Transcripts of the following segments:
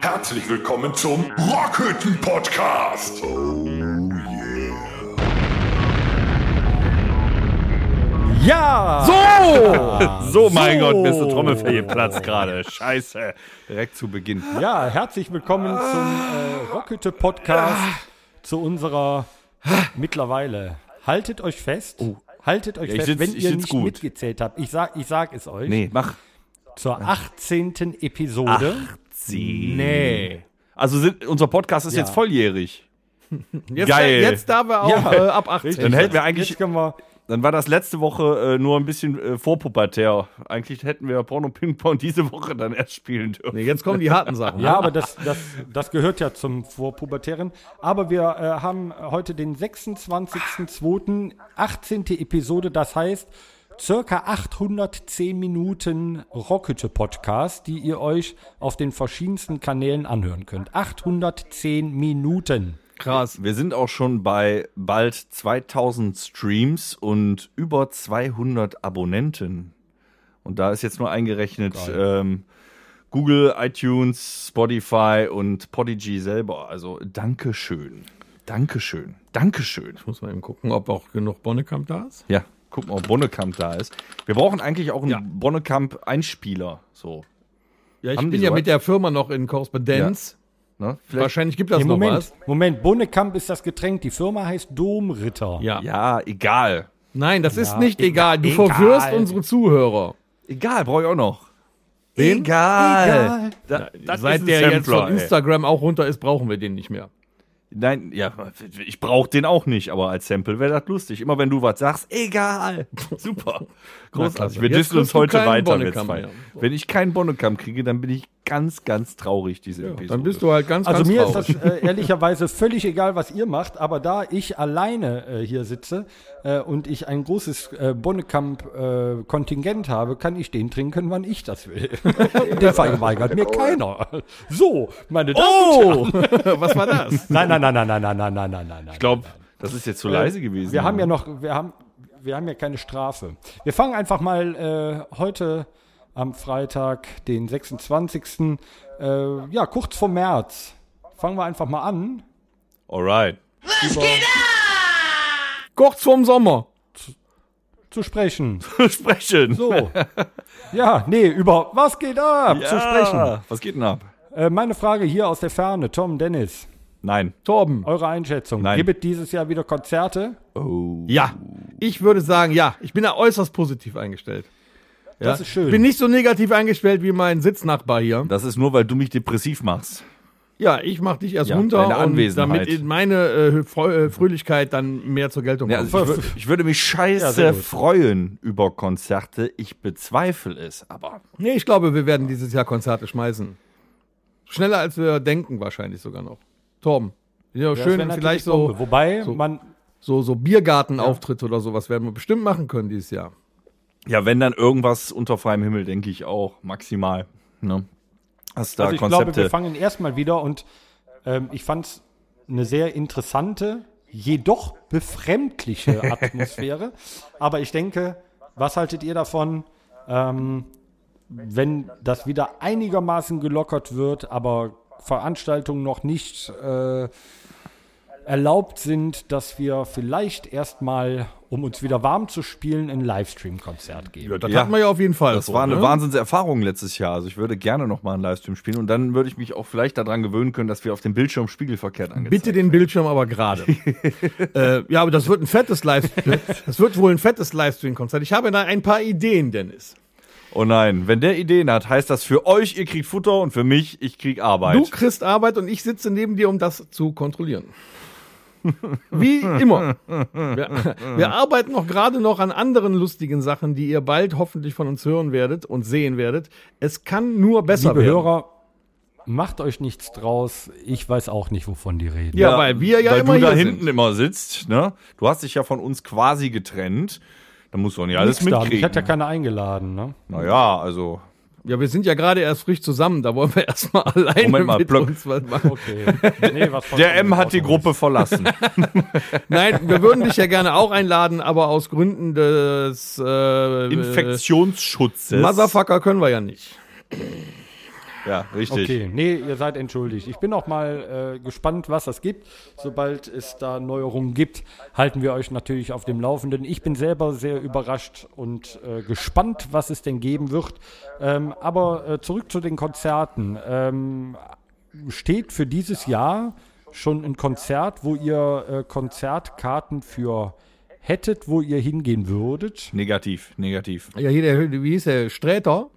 Herzlich willkommen zum Rockhütten Podcast. Oh Ja! So! So, mein Gott, mir ist der Trommelfell geplatzt gerade. Scheiße. Direkt zu Beginn. Ja, herzlich willkommen zum äh, Rockhütte Podcast, zu unserer mittlerweile. Haltet euch fest. Haltet euch Ja, fest, sitz- wenn ihr nicht gut. mitgezählt habt. Ich sag, ich sag es euch. Nee, mach. Zur 18. Episode. Sie. Nee. Also sind, unser Podcast ist Ja. jetzt volljährig. Jetzt, Geil. Jetzt darf er auch Ja. äh, ab 18. Dann hätten wir eigentlich, Jetzt können wir. Dann war das letzte Woche äh, nur ein bisschen äh, vorpubertär. Eigentlich hätten wir Porno Ping Pong diese Woche dann erst spielen dürfen. Nee, jetzt kommen die harten Sachen. Ja, aber das, das, das gehört ja zum Vorpubertären. Aber wir äh, haben heute den 26.02., 18. Episode. Das heißt, circa 810 Minuten Rockhütte-Podcast, die ihr euch auf den verschiedensten Kanälen anhören könnt. 810 Minuten. Krass. Wir sind auch schon bei bald 2000 Streams und über 200 Abonnenten. Und da ist jetzt nur eingerechnet ähm, Google, iTunes, Spotify und Podigy selber. Also Dankeschön. Dankeschön. Dankeschön. Ich muss mal eben gucken, ob auch genug Bonnekamp da ist. Ja, guck mal, ob Bonnekamp da ist. Wir brauchen eigentlich auch einen Ja. Bonnekamp-Einspieler. So. Ja, ich Haben bin ja sowas? mit der Firma noch in Korrespondenz. Ne? Wahrscheinlich gibt das Nee, noch Moment, was. Moment, Bonnekamp ist das Getränk. Die Firma heißt Domritter. Ja. ja, egal. Nein, das ist Ja. nicht egal. Du Egal. verwirrst unsere Zuhörer. Egal, brauche ich auch noch. Wen? Egal. Egal. Da, das Seit ist der jetzt Sampler, von ey. Instagram auch runter ist, brauchen wir den nicht mehr. Nein, ja, ich brauche den auch nicht, aber als Sample wäre das lustig. Immer wenn du was sagst, egal. Super. Großartig. Wir dissen uns heute weiter, zwei. mehr. Wenn ich keinen Bonnekamp kriege, dann bin ich ganz, ganz traurig, diese Episode. Dann bist du halt ganz, Also ganz mir traurig. ist das äh, ehrlicherweise völlig egal, was ihr macht, aber da ich alleine äh, hier sitze äh, und ich ein großes äh, Bonnekamp-Kontingent habe, kann ich den trinken, wann ich das will. den verweigert mir keiner. So, meine Damen Oh! und Herren. was war das? Nein, nein, nein, nein, nein, nein, nein, nein, nein, nein. Ich glaube, das ist jetzt zu leise gewesen. Wir haben ja noch, wir haben, wir haben ja keine Strafe. Wir fangen einfach mal äh, heute am Freitag, den 26. Äh, ja, kurz vor März. Fangen wir einfach mal an. Alright. Kurz vorm Sommer. zu sprechen. Sprechen. So. ja, nee, über was geht ab zu sprechen. Was geht denn ab? Äh, meine Frage hier aus der Ferne, Tom Dennis, Nein. Torben. eure Einschätzung. Nein. Gibt es dieses Jahr wieder Konzerte? Oh. Ja. Ich würde sagen, ja. Ich bin da äußerst positiv eingestellt. Ja? Das ist schön. Ich bin nicht so negativ eingestellt wie mein Sitznachbar hier. Das ist nur, weil du mich depressiv machst. Ja, ich mach dich erst Ja, runter damit meine äh, äh, Fröhlichkeit dann mehr zur Geltung Ja, kommt. also ich, wür- ich würde mich Ja, scheiße gut. freuen über Konzerte. Ich bezweifle es, aber nee, ich glaube, wir werden dieses Jahr Konzerte schmeißen. Schneller als wir denken wahrscheinlich sogar noch. Torben. Ja, schön, vielleicht Bombe. so, Wobei, so- man, so, so Biergartenauftritte oder sowas werden wir bestimmt machen können dieses Jahr. ja, wenn dann irgendwas unter freiem Himmel, denke ich auch maximal. Ne? Hast da also ich Konzepte? glaube, wir fangen erstmal wieder und ähm, ich fand es eine sehr interessante, jedoch befremdliche Atmosphäre. Aber ich denke, was haltet ihr davon, ähm, wenn das wieder einigermaßen gelockert wird, aber Veranstaltungen noch nicht äh, erlaubt sind, dass wir vielleicht erstmal, um uns wieder warm zu spielen, ein Livestream-Konzert geben? Das Ja. hatten wir ja auf jeden Fall. das so, war eine ne? Wahnsinnserfahrung letztes Jahr. Also ich würde gerne noch mal einen Livestream spielen und dann würde ich mich auch vielleicht daran gewöhnen können, dass wir auf dem Bildschirm spiegelverkehrt angezeigt Bitte den Bildschirm aber gerade. äh, ja, aber das wird ein fettes Livestream. Das wird wohl ein fettes Livestream-Konzert. Ich habe da ein paar Ideen, Dennis. Oh nein, wenn der Ideen hat, heißt das für euch, ihr kriegt Futter und für mich, ich krieg Arbeit. Du kriegst Arbeit und ich sitze neben dir, um das zu kontrollieren. Wie immer. Wir, wir arbeiten noch gerade noch an anderen lustigen Sachen, die ihr bald hoffentlich von uns hören werdet und sehen werdet. Es kann nur besser Liebe werden. Hörer, macht euch nichts draus. Ich weiß auch nicht, wovon die reden. Ja, weil wir ja weil immer du da hinten sind. immer sitzt, ne? Du hast dich ja von uns quasi getrennt. Da musst du auch nicht alles da. mitkriegen. Ich hatte ja keiner eingeladen. Ne? naja, also Ja, wir sind ja gerade erst frisch zusammen, da wollen wir erstmal alleine Moment mal, mit Block. uns was machen. Okay. Nee, was Der M hat die Gruppe verlassen. Nein, wir würden dich ja gerne auch einladen, aber aus Gründen des äh, Infektionsschutzes. Motherfucker können wir ja nicht. Ja, richtig. Okay, nee, ihr seid entschuldigt. Ich bin auch mal äh, gespannt, was das gibt. Sobald es da Neuerungen gibt, halten wir euch natürlich auf dem Laufenden. Ich bin selber sehr überrascht und äh, gespannt, was es denn geben wird. Ähm, aber äh, zurück zu den Konzerten. Ähm, steht für dieses Jahr schon ein Konzert, wo ihr äh, Konzertkarten für hättet, wo ihr hingehen würdet? Negativ, negativ. Ja, hier der, wie hieß der? Sträter?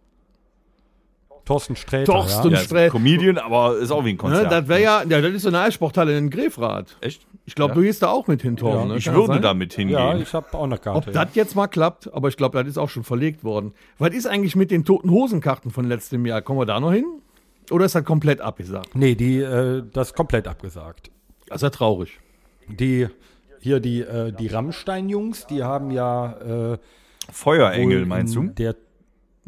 Thorsten Sträter. Thorsten ja? Ja, Sträter. Comedian, aber ist auch wie ein Ne, Konzert. das wäre ja, ja, das ist so eine Eissporthalle in Grefrath. Echt? Ich glaube, Ja. du gehst da auch mit hin. Ja, ne? Ich würde sein? damit hingehen. Ja, ich habe auch eine Karte. Ob das jetzt mal klappt, aber ich glaube, das ist auch schon verlegt worden. Was ist eigentlich mit den toten Hosenkarten von letztem Jahr? Kommen wir da noch hin? Oder ist das komplett abgesagt? Nee, die, äh, das ist komplett abgesagt. Das ist ja traurig. Die, hier die, äh, die Rammstein-Jungs, die haben ja äh, Feuerengel, meinst in du? Der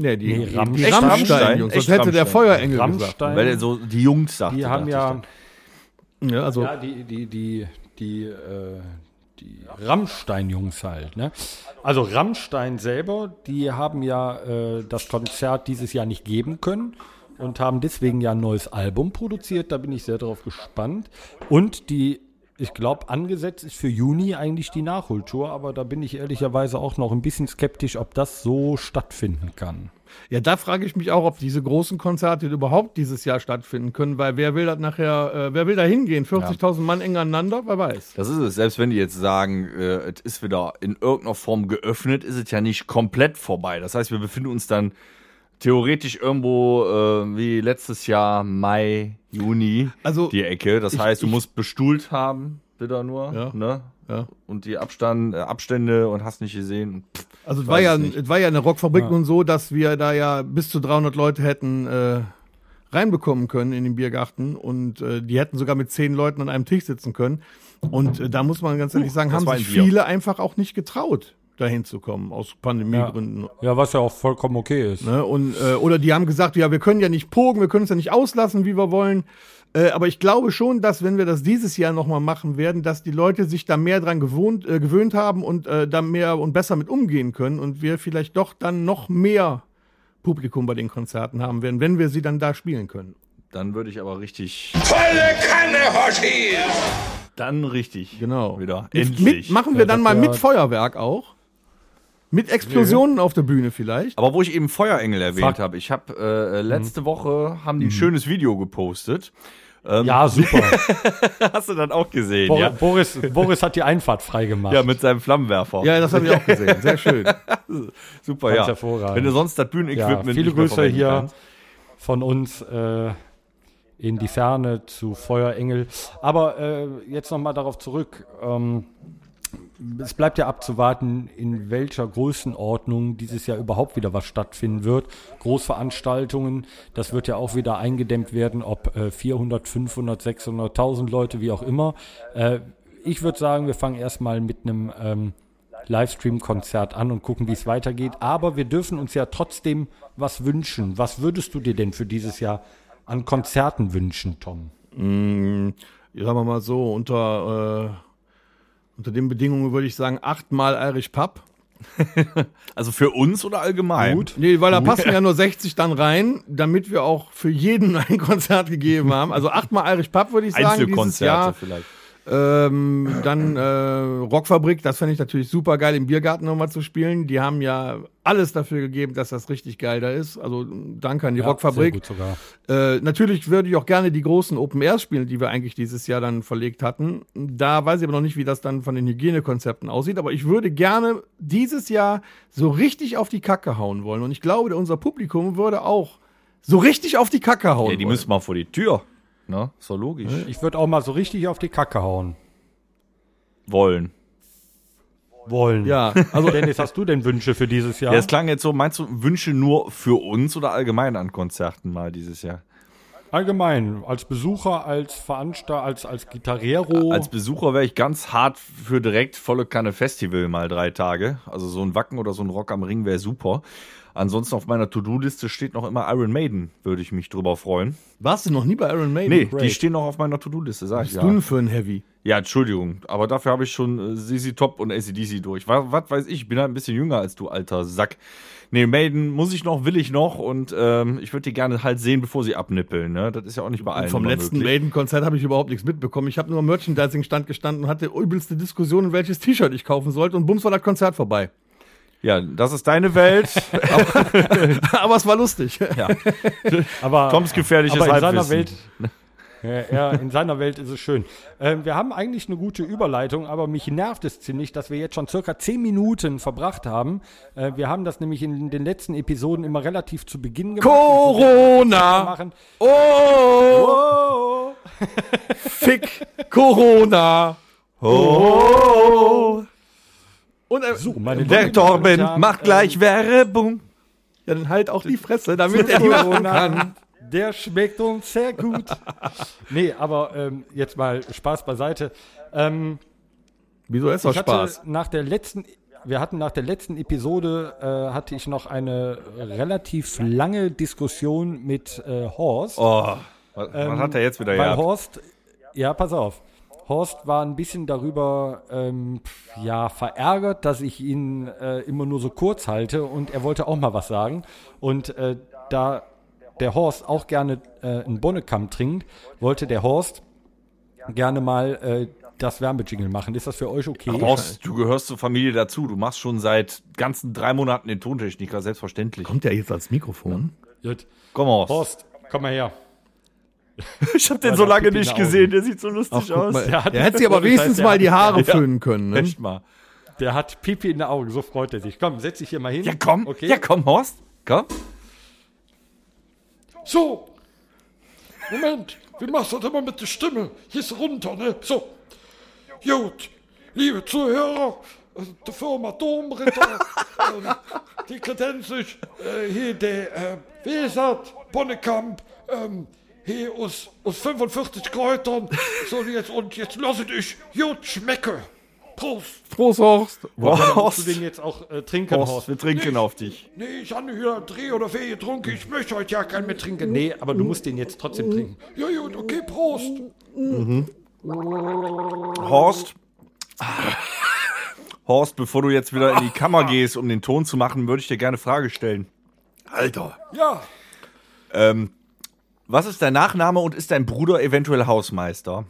Nee, die, Nee, die, Rammstein. die Echt Rammstein, Rammstein? Jungs. Echt Das hätte der Rammstein. Feuerengel gesagt. Rammstein, Weil er so die Jungs sagte. die haben ja, Ja, also, ja die, die, die, die, äh, die Rammstein-Jungs halt, ne? Also Rammstein selber, die haben ja äh, das Konzert dieses Jahr nicht geben können und haben deswegen ja ein neues Album produziert. Da bin ich sehr drauf gespannt. Und die, ich glaube, angesetzt ist für Juni eigentlich die Nachholtour, aber da bin ich ehrlicherweise auch noch ein bisschen skeptisch, ob das so stattfinden kann. ja, da frage ich mich auch, ob diese großen Konzerte überhaupt dieses Jahr stattfinden können, weil wer will das nachher, äh, wer will da hingehen? 40.000 Mann eng aneinander? Wer weiß. Das ist es. Selbst wenn die jetzt sagen, äh, es ist wieder in irgendeiner Form geöffnet, ist es ja nicht komplett vorbei. Das heißt, wir befinden uns dann theoretisch irgendwo äh, wie letztes Jahr Mai, Juni Also, die Ecke. Das ich- heißt, du ich- musst bestuhlt haben, wieder nur, Ja. ne? Ja. Und die Abstand, äh, Abstände und hast nicht gesehen. Pff, Also es war ja, es nicht. es war ja eine Rockfabrik nun so, dass wir da ja bis zu 300 Leute hätten äh, reinbekommen können in den Biergarten und äh, die hätten sogar mit zehn Leuten an einem Tisch sitzen können. Und äh, da muss man ganz ehrlich sagen, haben sich viele einfach auch nicht getraut, dahin zu kommen, aus Pandemiegründen. Ja, was ja auch vollkommen okay ist. Ne? Und, äh, oder die haben gesagt, ja, wir können ja nicht pogen, wir können uns ja nicht auslassen, wie wir wollen. Äh, aber ich glaube schon, dass wenn wir das dieses Jahr nochmal machen werden, dass die Leute sich da mehr dran gewohnt, äh, gewöhnt haben und äh, da mehr und besser mit umgehen können und wir vielleicht doch dann noch mehr Publikum bei den Konzerten haben werden, wenn wir sie dann da spielen können. Dann würde ich aber richtig, Volle Kanne, Hoshi! dann richtig. Genau. Wieder. Mit, Endlich. mit, machen wir Ja, dann mal mit Feuerwerk auch. Mit Explosionen auf der Bühne vielleicht. Aber wo ich eben Feuerengel erwähnt habe, ich habe äh, letzte Woche haben die Mhm. ein schönes Video gepostet. Ja, super. Hast du dann auch gesehen, Bor ja? Boris, Boris hat die Einfahrt freigemacht. Ja, mit seinem Flammenwerfer. Ja, das habe ich auch gesehen. Sehr schön. super, Ganz ja. hervorragend. Wenn du sonst das ja, Bühnenequipment viele nicht mehr Grüße hier kannst. von uns äh, in die Ferne zu Feuerengel. Aber äh, jetzt nochmal darauf zurück. Ähm, es bleibt ja abzuwarten, in welcher Größenordnung dieses Jahr überhaupt wieder was stattfinden wird. Großveranstaltungen, das wird ja auch wieder eingedämmt werden, ob äh, 400, 500, 600.000 Leute, wie auch immer. Äh, ich würde sagen, wir fangen erstmal mit einem ähm, Livestream-Konzert an und gucken, wie es weitergeht. Aber wir dürfen uns ja trotzdem was wünschen. Was würdest du dir denn für dieses Jahr an Konzerten wünschen, Tom? Mm, sagen wir mal so, unter, äh, unter den Bedingungen würde ich sagen, achtmal Irish Pub. Also für uns oder allgemein? Gut. Nee, weil da passen ja nur 60 dann rein, damit wir auch für jeden ein Konzert gegeben haben. Also achtmal Irish Pub würde ich sagen dieses Einzelkonzerte Jahr. vielleicht. Ähm, dann äh, Rockfabrik, das fände ich natürlich super geil, im Biergarten nochmal zu spielen. Die haben ja alles dafür gegeben, dass das richtig geil da ist. Also danke an die Sehr Rockfabrik. gut sogar. Äh, natürlich würde ich auch gerne die großen Open Airs spielen, die wir eigentlich dieses Jahr dann verlegt hatten. Da weiß ich aber noch nicht, wie das dann von den Hygienekonzepten aussieht. Aber ich würde gerne dieses Jahr so richtig auf die Kacke hauen wollen. Und ich glaube, unser Publikum würde auch so richtig auf die Kacke hauen Ja, die wollen. müssen mal vor die Tür. Ne? Ist doch logisch. Ich würde auch mal so richtig auf die Kacke hauen Wollen. wollen. ja, also Dennis, hast du denn Wünsche für dieses Jahr? Ja, es klang jetzt so, meinst du Wünsche nur für uns oder allgemein an Konzerten mal dieses Jahr? Allgemein, als Besucher, als Veranstalter, als, als Gitarrero. Als Besucher wäre ich ganz hart für direkt volle Kanne Festival mal drei Tage. Also so ein Wacken oder so ein Rock am Ring wäre super. Ansonsten auf meiner To-Do-Liste steht noch immer Iron Maiden, würde ich mich drüber freuen. Warst du noch nie bei Iron Maiden? Nee, Great. die stehen noch auf meiner To-Do-Liste, sag Was ich bist ja. du denn für ein Heavy? Ja, Entschuldigung, aber dafür habe ich schon äh, ZZ Top und ACDC durch. Was, was weiß ich, ich bin halt ein bisschen jünger als du, alter Sack. Nee, Maiden muss ich noch, will ich noch und ähm, ich würde die gerne halt sehen, bevor sie abnippeln. Ne? Das ist ja auch nicht bei allen Vom immer letzten. Maiden-Konzert habe ich überhaupt nichts mitbekommen. Ich habe nur am Merchandising-Stand gestanden und hatte übelste Diskussionen, welches T-Shirt ich kaufen sollte und bums war das Konzert vorbei. Ja, das ist deine Welt. Aber es war lustig. ja. Aber, Toms gefährliches aber in seiner. Welt. Ja, ja, in seiner Welt ist es schön. Ähm, wir haben eigentlich eine gute Überleitung, aber mich nervt es ziemlich, dass wir jetzt schon circa zehn Minuten verbracht haben. Äh, wir haben das nämlich in den letzten Episoden immer relativ zu Beginn gemacht. Corona! Machen. Oh! Oh. Fick Corona! Oh, äh, So, meine der lieben Damen Torben Herren, macht gleich Werbung. ja, dann halt auch die Fresse, damit er die machen kann. Der schmeckt uns sehr gut. nee, aber ähm, jetzt mal Spaß beiseite. Ähm, Wieso ist hatte Spaß? nach der letzten, wir hatten nach der letzten Episode äh, hatte ich noch eine relativ lange Diskussion mit äh, Horst. Oh, was, Ähm, was hat er jetzt wieder Weil gehabt? Horst, ja, pass auf. Horst war ein bisschen darüber ähm, ja, verärgert, dass ich ihn äh, immer nur so kurz halte und er wollte auch mal was sagen. Und äh, da der Horst auch gerne äh, einen Bonnekamp trinkt, wollte der Horst gerne mal äh, das Werbejingle machen. Ist das für euch okay? Horst, du gehörst zur Familie dazu. Du machst schon seit ganzen drei Monaten den Tontechniker, selbstverständlich. Kommt der jetzt als Mikrofon? Gut. Komm, Horst. Horst, komm mal her. Ich habe den so lange nicht gesehen. Der sieht so lustig Ach, aus. mal. Der hat- Der hätte sich aber heißt, wenigstens der mal die Haare Ja. föhnen können. Ne? Echt mal. Der hat Pipi in den Augen, so freut er sich. Komm, setz dich hier mal hin. Ja, komm. Okay. Ja, komm, Horst. Komm. So. Moment. Wie machst du das immer mit der Stimme? Hier ist runter, ne? So. Gut. Liebe Zuhörer, äh, die Firma Domritter, ähm, die Kredenz ist äh, hier der, äh, das? Bonnekamp, ähm, hier aus, aus 45 Kräutern. So, jetzt, und jetzt lasset ich gut schmecke. Prost. Prost, Horst. Du Horst. den jetzt auch äh, trinken, Horst, Horst? wir trinken auf dich. Nee, ich habe hier Dreh oder Fee getrunken. Ich möchte heute ja keinen mehr trinken. Nee, aber du musst den jetzt trotzdem trinken. Ja, gut, okay, Prost. Horst. Horst, bevor du jetzt wieder in die Kammer gehst, um den Ton zu machen, würde ich dir gerne eine Frage stellen. Alter. Ja, Ähm, was ist dein Nachname und ist dein Bruder eventuell Hausmeister?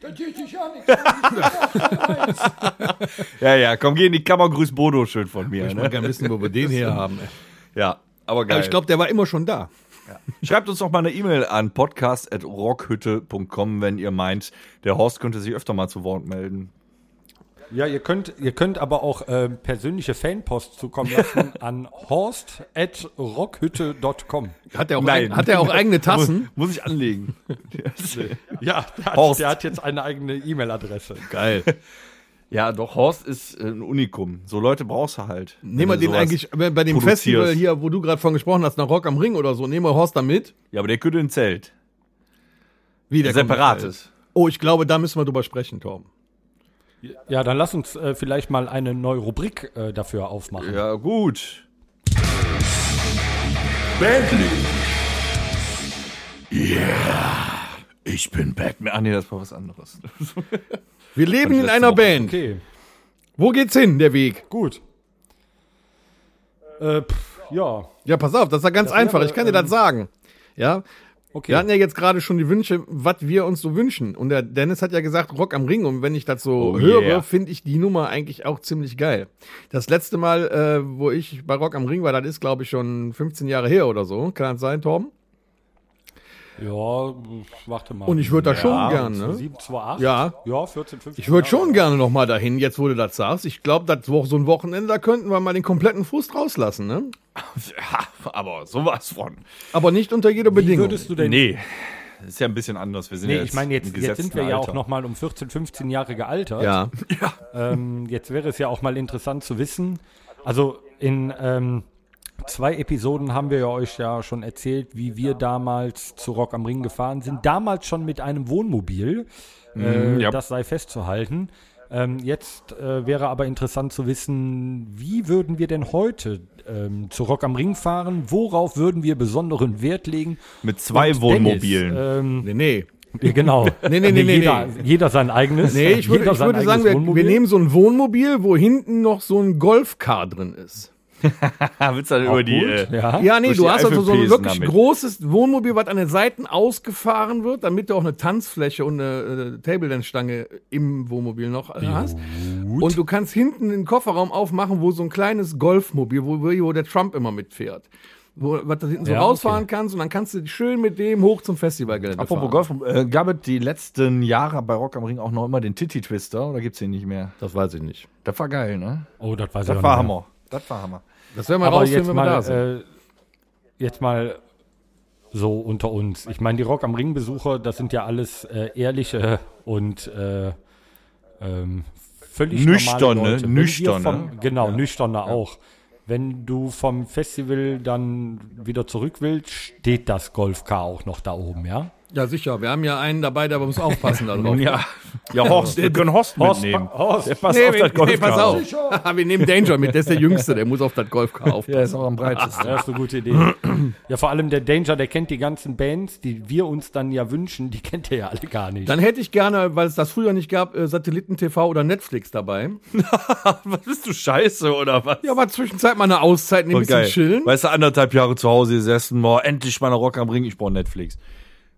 da geht sich ja nichts. Ja, ja, komm, geh in die Kammer, grüß Bodo schön von mir. Ich Ne? gerne wissen, wo wir den her haben. Ja, aber geil. Aber ich glaube, der war immer schon da. Schreibt uns doch mal eine E-Mail an podcast.rockhütte.com, wenn ihr meint, der Horst könnte sich öfter mal zu Wort melden. Ja, ihr könnt, ihr könnt aber auch äh, persönliche Fanpost zukommen lassen an horst.rockhütte.com. Hat er auch, ein, hat er auch eigene Tassen? Muss ich anlegen. Ja, der hat, Horst. der hat jetzt eine eigene E-Mail-Adresse. Geil. ja, doch, Horst ist äh, ein Unikum. So Leute brauchst du halt. Nehmen wir den eigentlich bei bei dem produzierst. Festival hier, wo du gerade von gesprochen hast, nach Rock am Ring oder so, nehmen wir Horst da mit? Ja, aber der könnte ein Zelt. Wie, der Separates. Oh, ich glaube, da müssen wir drüber sprechen, Torben. Ja, dann lass uns äh, vielleicht mal eine neue Rubrik äh, dafür aufmachen. Ja, gut. Bentley. Ich bin Batman. Ah, nee, das war was anderes. Wir leben in einer Woche. Band. Okay, Wo geht's hin, der Weg? gut. Äh, pff, ja, Ja, pass auf, das ist ja ganz einfach. wäre, Ich kann dir das sagen. Ja, okay. wir hatten ja jetzt gerade schon die Wünsche, was wir uns so wünschen. Und der Dennis hat ja gesagt, Rock am Ring. Und wenn ich das so Oh höre, yeah. finde ich die Nummer eigentlich auch ziemlich geil. Das letzte Mal, äh, wo ich bei Rock am Ring war, das ist, glaube ich, schon 15 Jahre her oder so. Kann das sein, Torben? Ja, warte mal. Und ich würde da schon gern, ne? 7, 2, 8? Ja. Ja, 14, 15. Ich würde schon gerne noch mal dahin, jetzt wo du das sagst. Ich glaube, das wo so ein Wochenende, da könnten wir mal den kompletten Frust rauslassen, ne? Ja, aber sowas von. Aber nicht unter jeder Wie Bedingung. würdest du denn. Nee, ist ja ein bisschen anders. Wir sind Nee, ja ich meine, jetzt, jetzt sind wir ja Alter. auch noch mal um 14, 15 Jahre gealtert. ja. Ähm, jetzt wäre es ja auch mal interessant zu wissen. Also in ähm, zwei Episoden haben wir ja euch ja schon erzählt, wie wir damals zu Rock am Ring gefahren sind. Damals schon mit einem Wohnmobil. äh, ja. Das sei festzuhalten. Ähm, jetzt äh, wäre aber interessant zu wissen, wie würden wir denn heute ähm, zu Rock am Ring fahren? Worauf würden wir besonderen Wert legen? Mit zwei Und Wohnmobilen. Dennis, ähm, Nee, nee. genau. Nee, nee, nee, nee, jeder, nee. jeder sein eigenes. Nee, ich würde, ich würde sagen, wir, wir nehmen so ein Wohnmobil, wo hinten noch so ein Golfcar drin ist. Willst du dann über die. gut, Äh, ja. Ja, nee, du hast also so ein wirklich damit. großes Wohnmobil, was an den Seiten ausgefahren wird, damit du auch eine Tanzfläche und eine äh, Table Dance Stange im Wohnmobil noch äh, hast. Und du kannst hinten den Kofferraum aufmachen, wo so ein kleines Golfmobil, wo, wo der Trump immer mitfährt. Wo, was du hinten so Ja, rausfahren okay. kannst und dann kannst du schön mit dem hoch zum Festivalgelände Apropos fahren. Golf, äh, gab es die letzten Jahre bei Rock am Ring auch noch immer den Titty Twister oder gibt's den nicht mehr? Das weiß ich nicht. Das war geil, ne? Oh, das weiß ich Das war nicht mehr. Hammer. Das war Hammer. Das werden wir Aber rausfinden, jetzt wenn wir da mal, sind. äh, jetzt mal so unter uns. Ich meine, die Rock am Ring Besucher, das sind ja alles äh, ehrliche und äh, ähm, völlig Nüchterne, nüchterne. Vom, genau, nüchterne auch. Wenn du vom Festival dann wieder zurück willst, steht das Golfcar auch noch da oben, ja? Ja, sicher. Wir haben ja einen dabei, der muss aufpassen darauf. Ja. Ja, Horst, wir können Horst mitnehmen. Horst, Der passt Nee, auf nee, das nee, Golfcar pass auf. wir nehmen Danger mit, der ist der Jüngste, der muss auf das Golfcar aufpassen. Der ist auch am breitesten. Das ist eine gute Idee. ja, vor allem der Danger, der kennt die ganzen Bands, die wir uns dann ja wünschen, die kennt er ja alle gar nicht. Dann hätte ich gerne, weil es das früher nicht gab, äh, Satelliten-TV oder Netflix dabei. Was bist du scheiße oder was? Ja, aber zwischenzeit mal eine Auszeit, ein Voll bisschen geil. chillen. Weißt du, anderthalb Jahre zu Hause gesessen, boah, endlich mal eine Rock am Ring, ich brauche Netflix.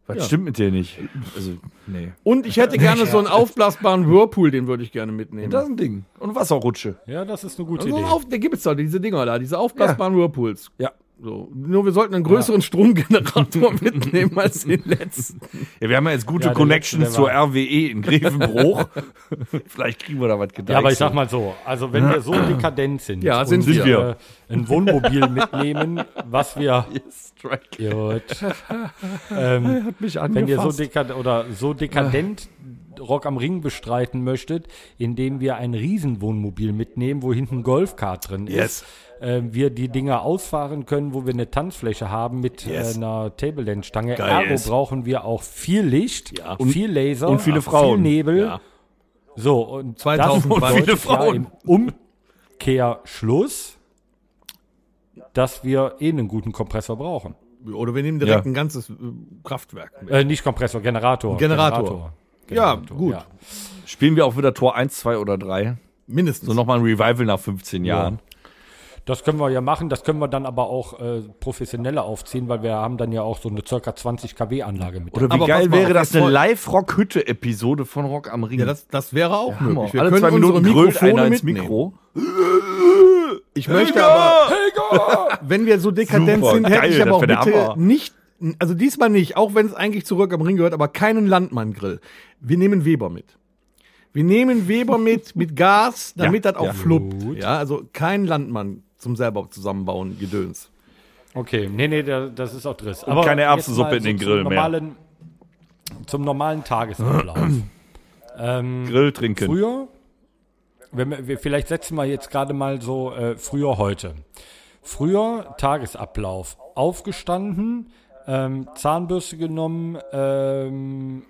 Was Ja. stimmt mit dir nicht? Also, nee. Und ich hätte gerne so einen aufblasbaren Whirlpool, den würde ich gerne mitnehmen. Das ist ein Ding. Und Wasserrutsche. ja, das ist eine gute so Idee. auf, da gibt es doch diese Dinger da, diese aufblasbaren Whirlpools. Ja. So. Nur wir sollten einen größeren Stromgenerator mitnehmen als den letzten. Ja, wir haben ja jetzt gute Ja, Connections zur RWE in Grevenbruch. Vielleicht kriegen wir da was gedeichselt. Ja, aber ich sag mal so, also wenn wir so dekadent sind, Ja, sind und, wir. Äh, ein Wohnmobil mitnehmen, was wir gut, ähm, Hat mich wenn ihr so angefasst. dekadent oder so dekadent Rock am Ring bestreiten möchtet, indem wir ein Riesenwohnmobil mitnehmen, wo hinten ein Golfkart drin Yes. ist, äh, wir die Dinger ausfahren können, wo wir eine Tanzfläche haben mit Yes. äh, einer Table Dance Stange. Geil Ergo ist. brauchen wir auch viel Licht, Und- viel Laser und viele viel Frauen. Nebel. Ja. So, und 2000 das und viele Frauen. Ja im Umkehrschluss, dass wir eh einen guten Kompressor brauchen. Oder wir nehmen direkt Ja. ein ganzes äh, Kraftwerk mit. Äh, nicht Kompressor, Generator. Generator. Ja, gut. Spielen wir auch wieder Tor 1, 2 oder 3? Mindestens. So nochmal ein Revival nach 15 Jahren. Das können wir ja machen, das können wir dann aber auch äh, professioneller aufziehen, weil wir haben dann ja auch so eine ca. 20 kW Anlage mit. Oder wie Aber geil wäre das eine Live-Rock-Hütte-Episode von Rock am Ring? ja, das, das wäre auch Hammer. möglich. Wir Alle können zwei Minuten grölt Mikrofone einer ins. Mikro. Ich möchte aber, wenn wir so dekadent Super, sind, hätte geil, ich aber auch bitte nicht, also diesmal nicht, auch wenn es eigentlich zurück am Ring gehört, aber keinen Landmann-Grill. Wir nehmen Weber mit. Wir nehmen Weber mit, mit Gas, damit Ja, das auch ja. fluppt. Ja, also kein Landmann zum selber zusammenbauen, Gedöns. Okay, nee, nee, da- das ist auch Driss. keine jetzt Erbsensuppe in den zum Grill mehr. normalen, Zum normalen Tagesablauf. ähm, Grill trinken. Früher, wenn wir, wir, vielleicht setzen wir jetzt gerade mal so äh, früher heute. Früher Tagesablauf. Aufgestanden, ähm, Zahnbürste genommen, ähm,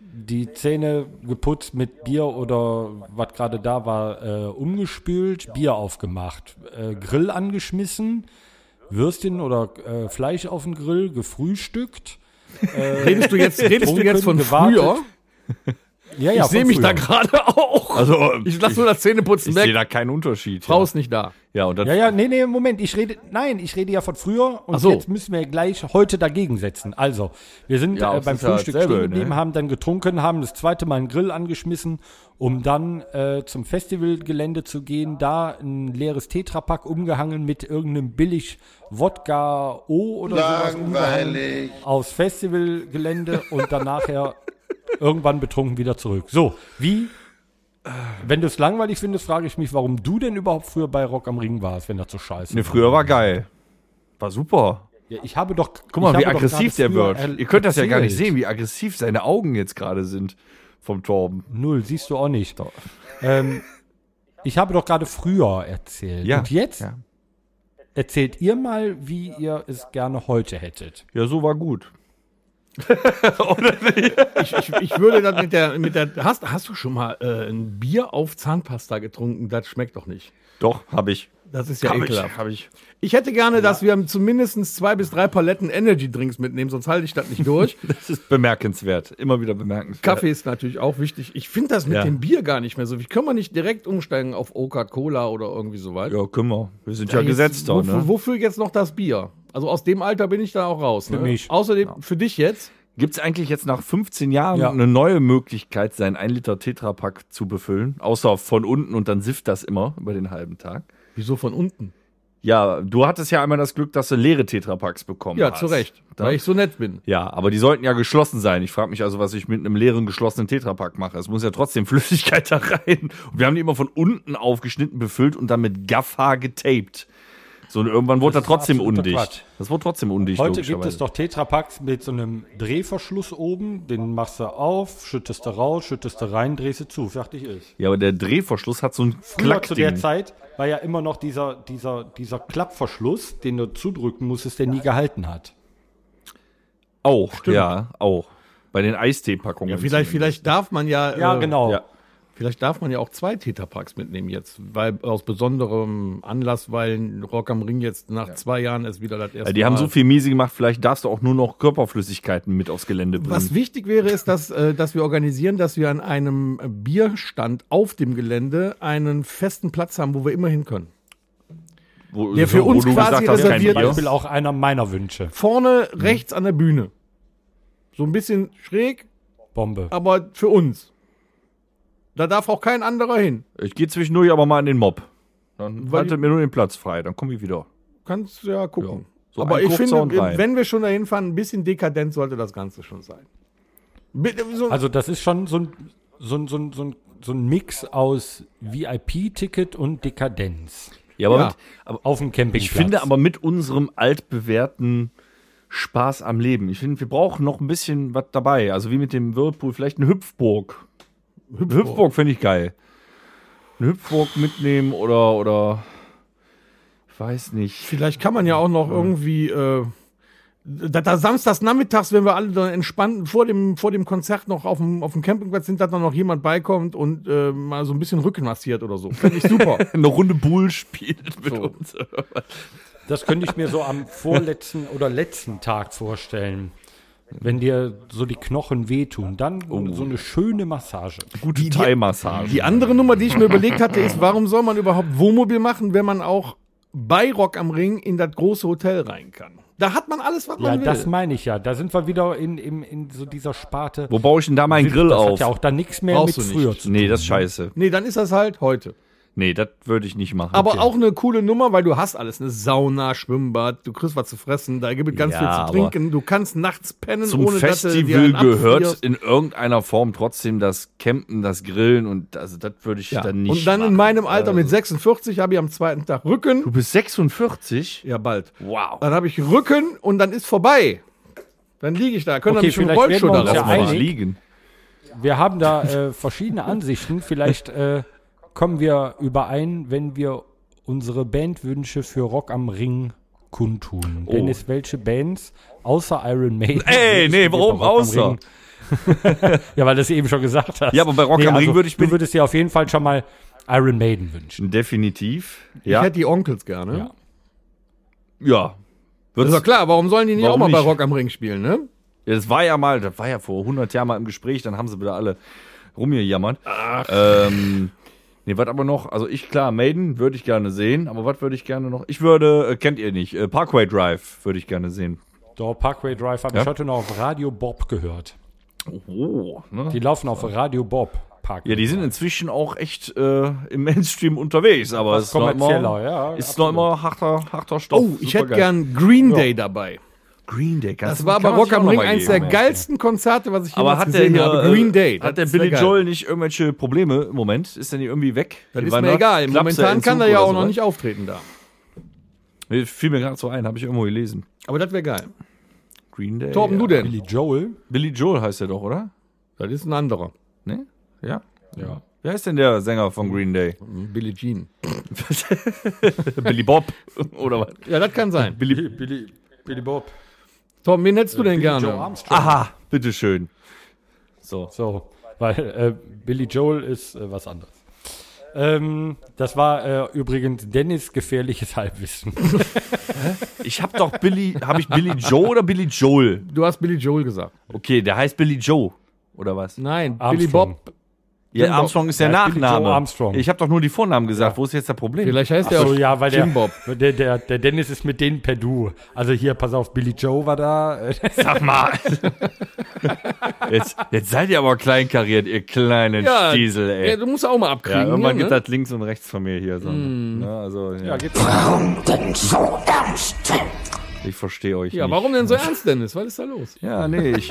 die Zähne geputzt mit Bier oder was gerade da war, äh, umgespült, Bier aufgemacht, äh, Grill angeschmissen, Würstchen oder äh, Fleisch auf den Grill, gefrühstückt. Redest du jetzt, redest du jetzt von gewartet. früher? Ja, Ich sehe mich da gerade auch. Also, Ich lasse nur das Zähneputzen ich sehe weg. da keinen Unterschied. Frau ja. ist nicht da. Ja, und Ja, ja, nee, nee, Moment, ich rede, nein, ich rede ja von früher und so. jetzt müssen wir gleich heute dagegen setzen. Also, wir sind Ja, äh, beim ja Frühstück dasselbe, stehen geblieben, ne? haben dann getrunken, haben das zweite Mal einen Grill angeschmissen, um dann äh, zum Festivalgelände zu gehen, da ein leeres Tetrapack umgehangen mit irgendeinem billig Wodka O oder sowas umgehangen aufs Festivalgelände und dann nachher irgendwann betrunken wieder zurück. So, wie wenn du es langweilig findest, frage ich mich, warum du denn überhaupt früher bei Rock am Ring warst, wenn das so scheiße ne, früher war geil. War super. Ja, ich habe doch. Guck mal, wie aggressiv der wird. Ihr könnt das ja gar nicht erzählt. sehen, wie aggressiv seine Augen jetzt gerade sind vom Torben. Null, siehst du auch nicht. Ähm, ich habe doch gerade früher erzählt. Ja, Und jetzt ja. erzählt ihr mal, wie ihr es gerne heute hättet. Ja, so war gut. ich, ich, ich würde das mit der, mit der hast, hast du schon mal äh, ein Bier auf Zahnpasta getrunken? Das schmeckt doch nicht. Doch, habe ich. Das ist ja Hab ekelhaft. ich, hab ich. Ich hätte gerne, dass wir zumindest zwei bis drei Paletten Energy Drinks mitnehmen, sonst halte ich das nicht durch. Das ist bemerkenswert. Immer wieder bemerkenswert. Kaffee ist natürlich auch wichtig. Ich finde das mit Ja. dem Bier gar nicht mehr so. Wie können wir nicht direkt umsteigen auf Coca-Cola oder irgendwie so weit? Ja, können wir. Wir sind ja, jetzt- gesetzt da, wofür, ne? wofür jetzt noch das Bier? Also aus dem Alter bin ich da auch raus. Ne? mich. Außerdem für dich jetzt. Gibt es eigentlich jetzt nach 15 Jahren Ja. eine neue Möglichkeit, seinen 1 Liter Tetrapack zu befüllen? Außer von unten und dann sifft das immer über den halben Tag. Wieso von unten? Ja, du hattest ja einmal das Glück, dass du leere Tetrapacks bekommen Ja, hast. zu Recht. Weil ich so nett bin. Ja, aber die sollten ja geschlossen sein. Ich frage mich also, was ich mit einem leeren geschlossenen Tetrapack mache. Es muss ja trotzdem Flüssigkeit da rein. Und wir haben die immer von unten aufgeschnitten, befüllt und dann mit Gaffer getaped. So, und irgendwann wurde Das er trotzdem undicht. Quatsch. Das wurde trotzdem undicht. Heute gibt es doch Tetrapacks mit so einem Drehverschluss oben. Den machst du auf, schüttest du raus, schüttest du rein, drehst du zu. Fertig ist. Ja, aber der Drehverschluss hat so ein Früher zu der. Zeit war ja immer noch dieser, dieser, dieser Klappverschluss, den du zudrücken musstest, der nie gehalten hat. Auch, ja, auch. Bei den Eisteepackungen. Ja, vielleicht, vielleicht darf man ja, Ja, äh, genau. Ja. Vielleicht darf man ja auch zwei Tetrapacks mitnehmen jetzt, weil aus besonderem Anlass, weil Rock am Ring jetzt nach zwei Jahren ist wieder das erste Ja, die haben Mal. so viel miese gemacht, vielleicht darfst du auch nur noch Körperflüssigkeiten mit aufs Gelände bringen. Was wichtig wäre, ist, dass, äh, dass wir organisieren, dass wir an einem Bierstand auf dem Gelände einen festen Platz haben, wo wir immer hin können. Wo, der für uns quasi gesagt hast, reserviert Zum Bier. Beispiel auch einer meiner Wünsche. Vorne rechts an der Bühne. So ein bisschen schräg, Bombe. aber für uns. Da darf auch kein anderer hin. Ich gehe zwischendurch aber mal in den Mob. Dann Weil haltet mir nur den Platz frei, dann komme ich wieder. Kannst ja gucken. Ja. So aber ich kurzer finde, rein. wenn wir schon dahin fahren, ein bisschen dekadent sollte das Ganze schon sein. So, Also das ist schon so ein, so ein, so ein, so ein, so ein Mix aus VIP-Ticket und Dekadenz. Ja, aber, Ja. Mit, aber Auf dem Campingplatz. ich finde aber mit unserem altbewährten Spaß am Leben. Ich finde, wir brauchen noch ein bisschen was dabei. Also wie mit dem Whirlpool, vielleicht eine Hüpfburg. Eine Hüpfburg finde ich geil. Eine Hüpfburg mitnehmen oder, oder, ich weiß nicht. Vielleicht kann man ja auch noch irgendwie, äh, da, da samstags nachmittags, wenn wir alle dann entspannt vor dem, vor dem Konzert noch auf dem, auf dem Campingplatz sind, dass da noch jemand beikommt und äh, mal so ein bisschen Rücken massiert oder so. Finde ich super. Eine Runde Bull spielt mit So. uns. Das könnte ich mir so am vorletzten oder letzten Tag vorstellen. Wenn dir so die Knochen wehtun, dann so eine schöne Massage. Gute Thai-Massage. Die andere Nummer, die ich mir überlegt hatte, ist, warum soll man überhaupt Wohnmobil machen, wenn man auch bei Rock am Ring in das große Hotel rein kann? Da hat man alles, was Ja, man will. das meine ich ja. Da sind wir wieder in, in, in so dieser Sparte. Wo baue ich denn da meinen Grill das auf? hat ja auch da nichts mehr Brauchst mit früher zu nee, das ist scheiße. nee, dann ist das halt heute. Nee, das würde ich nicht machen. Aber Okay. auch eine coole Nummer, weil du hast alles. Eine Sauna, Schwimmbad, du kriegst was zu fressen, da gibt es ganz Ja, viel zu trinken. Du kannst nachts pennen, zum ohne dass du Festival gehört abfrierst. in irgendeiner Form trotzdem das Campen, das Grillen und also das würde ich Ja. dann nicht Und dann machen. in meinem Alter mit 46 habe ich am zweiten Tag Rücken. Du bist 46? Ja, bald. Wow. Dann habe ich Rücken und dann ist vorbei. Dann liege ich da. Können Okay, okay, schon vielleicht Rollstuhl uns darauf ja liegen. Wir haben da äh, verschiedene Ansichten. Vielleicht äh, kommen wir überein, wenn wir unsere Bandwünsche für Rock am Ring kundtun. Oh. Dennis, welche Bands außer Iron Maiden? Ey, nee, warum bei Rock am außer? Ring- ja, weil du es eben schon gesagt hast. Ja, aber bei Rock am Ring würde ich Du würdest dir auf jeden Fall schon mal Iron Maiden wünschen. Definitiv. Ich Ja. hätte die Onkels gerne. Ja. ja. Das ist doch klar, warum sollen die nicht auch mal bei? Rock am Ring spielen, ne? Ja, das war ja mal, das war ja vor 100 Jahren mal im Gespräch, dann haben sie wieder alle rumgejammert. Ähm, nee, was aber noch, also ich, klar, Maiden würde ich gerne sehen, aber was würde ich gerne noch? Ich würde, äh, kennt ihr nicht, äh, Parkway Drive würde ich gerne sehen. Da Parkway Drive habe Ja? ich heute noch auf Radio Bob gehört. Oh, ne? Die laufen auf Radio Bob. Parkway Ja, die sind inzwischen auch echt äh, im Mainstream unterwegs, aber es ist noch immer, ja, ist noch immer harter, harter Stoff. Oh, ich hätte gern Green Day dabei. Green Day. Das war bei Rock am Ring eins der geilsten Konzerte, was ich Aber jemals hat der gesehen hier, habe. Green Day. Hat der das Billy. Joel nicht irgendwelche Probleme im Moment? Ist der nicht irgendwie weg? Das ist mir egal. Momentan kann er ja auch noch so, nicht auftreten da. Nee, fiel mir gerade so ein, habe ich irgendwo gelesen. Aber das wäre geil. Green Day. Torben, ja. du denn? Billy Joel. Billy Joel heißt der doch, oder? Das ist ein anderer. Ne? Ja. Ja. Wer ist denn der Sänger von Green Day? Billie Jean. Billy Bob oder was? Ja, das kann sein. Billy, Billy, Billy Bob. Tom, wen hättest du denn Joe gerne? Armstrong. Aha, bitteschön. So. So, weil äh, Billy Joel ist äh, was anderes. Ähm, das war äh, übrigens Dennis gefährliches Halbwissen. Ich hab doch Billy, habe ich Billy Joe oder Billy Joel? Du hast Billy Joel gesagt. Okay, der heißt Billy Joe. Oder was? Nein, Billy Armstrong. Bob. Ja, Jim Bob. Armstrong ist der Ja, Nachname. Joe Armstrong. Ich habe doch nur die Vornamen gesagt. Wo ist jetzt das Problem? Vielleicht heißt er So, auch ja, weil der, Jim Bob. der, der, der Dennis ist mit denen per Du. Also hier, pass auf, Billy Joe war da. Sag mal. jetzt, jetzt seid ihr aber kleinkariert, ihr kleinen Ja, Stiesel, ey. Ja, du musst auch mal Ja, abkriegen. irgendwann hier, geht ne? das links und rechts von mir hier. So. Ne, also, ja, ja, geht's. Denn so ernst? ich verstehe euch ja, nicht. warum denn so ernst, Dennis? Was ist da los? Ja, nee, ich,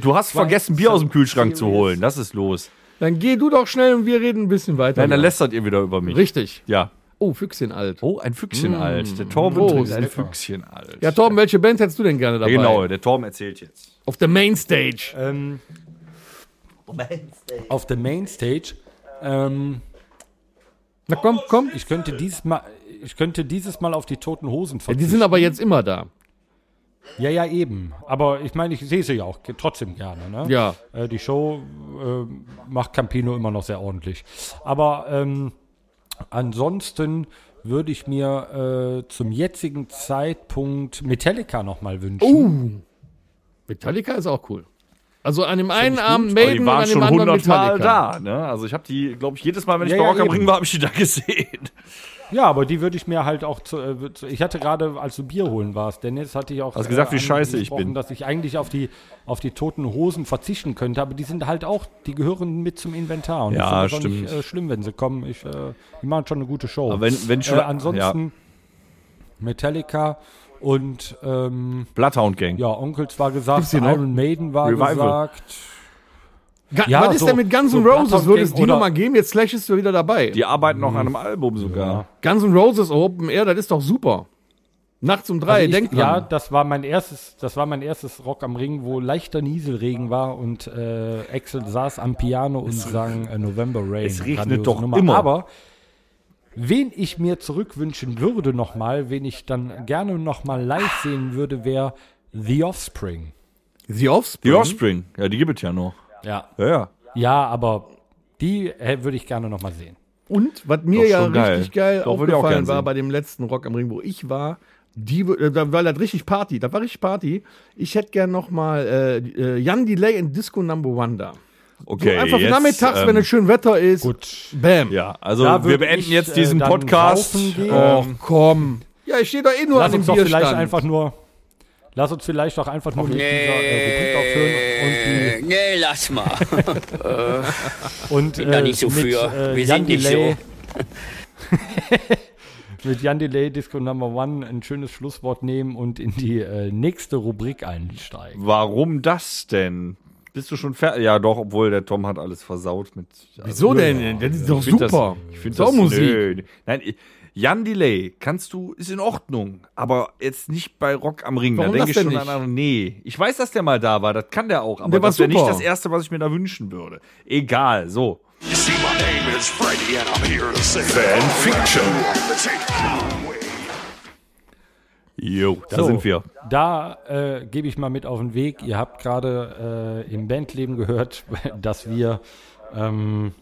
du hast vergessen, Bier aus dem Kühlschrank zu holen. Das ist los. Dann geh du doch schnell und wir reden ein bisschen weiter. Nein, dann lästert ihr wieder über mich. Richtig. Ja. Oh, Füchschen alt. Oh, ein Füchschen alt. Der Torben Oh, trinkt ein. Füchschen alt. Ja, Torben, welche Band hättest du denn gerne Ja, dabei? genau, der Torben erzählt jetzt. Auf der Mainstage. Ähm, auf der Mainstage. Ähm, Na komm, komm. ich könnte dieses Mal, ich könnte dieses Mal auf die toten Hosen Ja, die verzichten. sind aber jetzt immer da. Ja, ja, eben. Aber ich meine, ich sehe sie ja auch trotzdem gerne. Ne? Ja. Äh, die Show äh, macht Campino immer noch sehr ordentlich. Aber ähm, ansonsten würde ich mir äh, zum jetzigen Zeitpunkt Metallica noch mal wünschen. Uh. Metallica ist auch cool. Also an dem einen Arm Aber Maiden die und waren an dem schon anderen hundertmal Metallica. da. Ne? Also ich habe die, glaube ich, jedes Mal, wenn ich Ja, bei ja, Rock am eben. Ring war, habe ich die da gesehen. Ja, aber die würde ich mir halt auch zu, äh, zu ich hatte gerade, als du Bier holen warst, Dennis, hatte ich auch Hast gesagt, wie scheiße ich bin. dass ich eigentlich auf die, auf die toten Hosen verzichten könnte, aber die sind halt auch, die gehören mit zum Inventar. Und Ja, ich auch nicht stimmt. äh, schlimm, wenn sie kommen. Ich, äh, die machen schon eine gute Show. Aber wenn, wenn schon, äh, ansonsten Metallica und ähm, Bloodhound Gang. ja, Onkels war gesagt? Iron Maiden war Revival. gesagt. Ga Ja, Was ist so- denn mit Guns so N' Roses? Bloodhound Würde es die nochmal geben? Jetzt Slash ist wieder dabei. Die arbeiten noch an einem Album sogar. Guns N' Roses Open Air, das ist doch super. Nachts um drei, Also ich, denkt dran. ja, das war mein erstes, das war mein erstes Rock am Ring, wo leichter Nieselregen war und äh, Axel saß am Piano und sang äh, November Rain. es regnet doch Nummer. immer. Aber wen ich mir zurückwünschen würde nochmal, wen ich dann gerne nochmal live sehen würde, wäre The Offspring. The Offspring. Die Offspring, ja, die gibt es ja noch. Ja. Ja, ja. Ja, aber die äh, würde ich gerne nochmal sehen. Und was mir Doch ja geil. richtig geil Doch, auch aufgefallen war sehen. bei dem letzten Rock am Ring, wo ich war, die, äh, da war das richtig Party. Das war richtig Party. Ich hätte gern noch mal äh, äh, Jan Delay in Disco Number One da. Okay. so einfach jetzt, nachmittags, ähm, wenn es schön Wetter ist. Gut. Bam. Ja, also Da wir beenden ich, jetzt diesen Podcast. gehen. Och, Ähm, komm. Ja, ich stehe doch eh nur Lass an dem uns doch Bierstand. vielleicht einfach nur, lass uns vielleicht doch einfach nur mit dieser äh, Rubrik aufhören und Nee, lass mal. Und Bin da äh, nicht so mit, für. Äh, Wir Jan sind nicht Delay, mit Jan Delay Disco Number One ein schönes Schlusswort nehmen und in die äh, nächste Rubrik einsteigen. warum das denn? Bist du schon fertig? Ja, doch, obwohl der Tom hat alles versaut mit. Wieso denn? Das ist doch Ich find super. Das, ich finde das Musik. Nö. Nein, Jan Delay, kannst du, ist in Ordnung, aber jetzt nicht bei Rock am Ring. Warum da denke ich schon nicht? an, nee. Ich weiß, dass der mal da war, das kann der auch, aber Der war das wäre nicht das Erste, was ich mir da wünschen würde. Egal, so. You see, my name is Freddy, and I'm here to say Fanfiction. Jo, da So. sind wir. Da äh, gebe ich mal mit auf den Weg. Ihr habt gerade äh, im Bandleben gehört, dass wir ähm,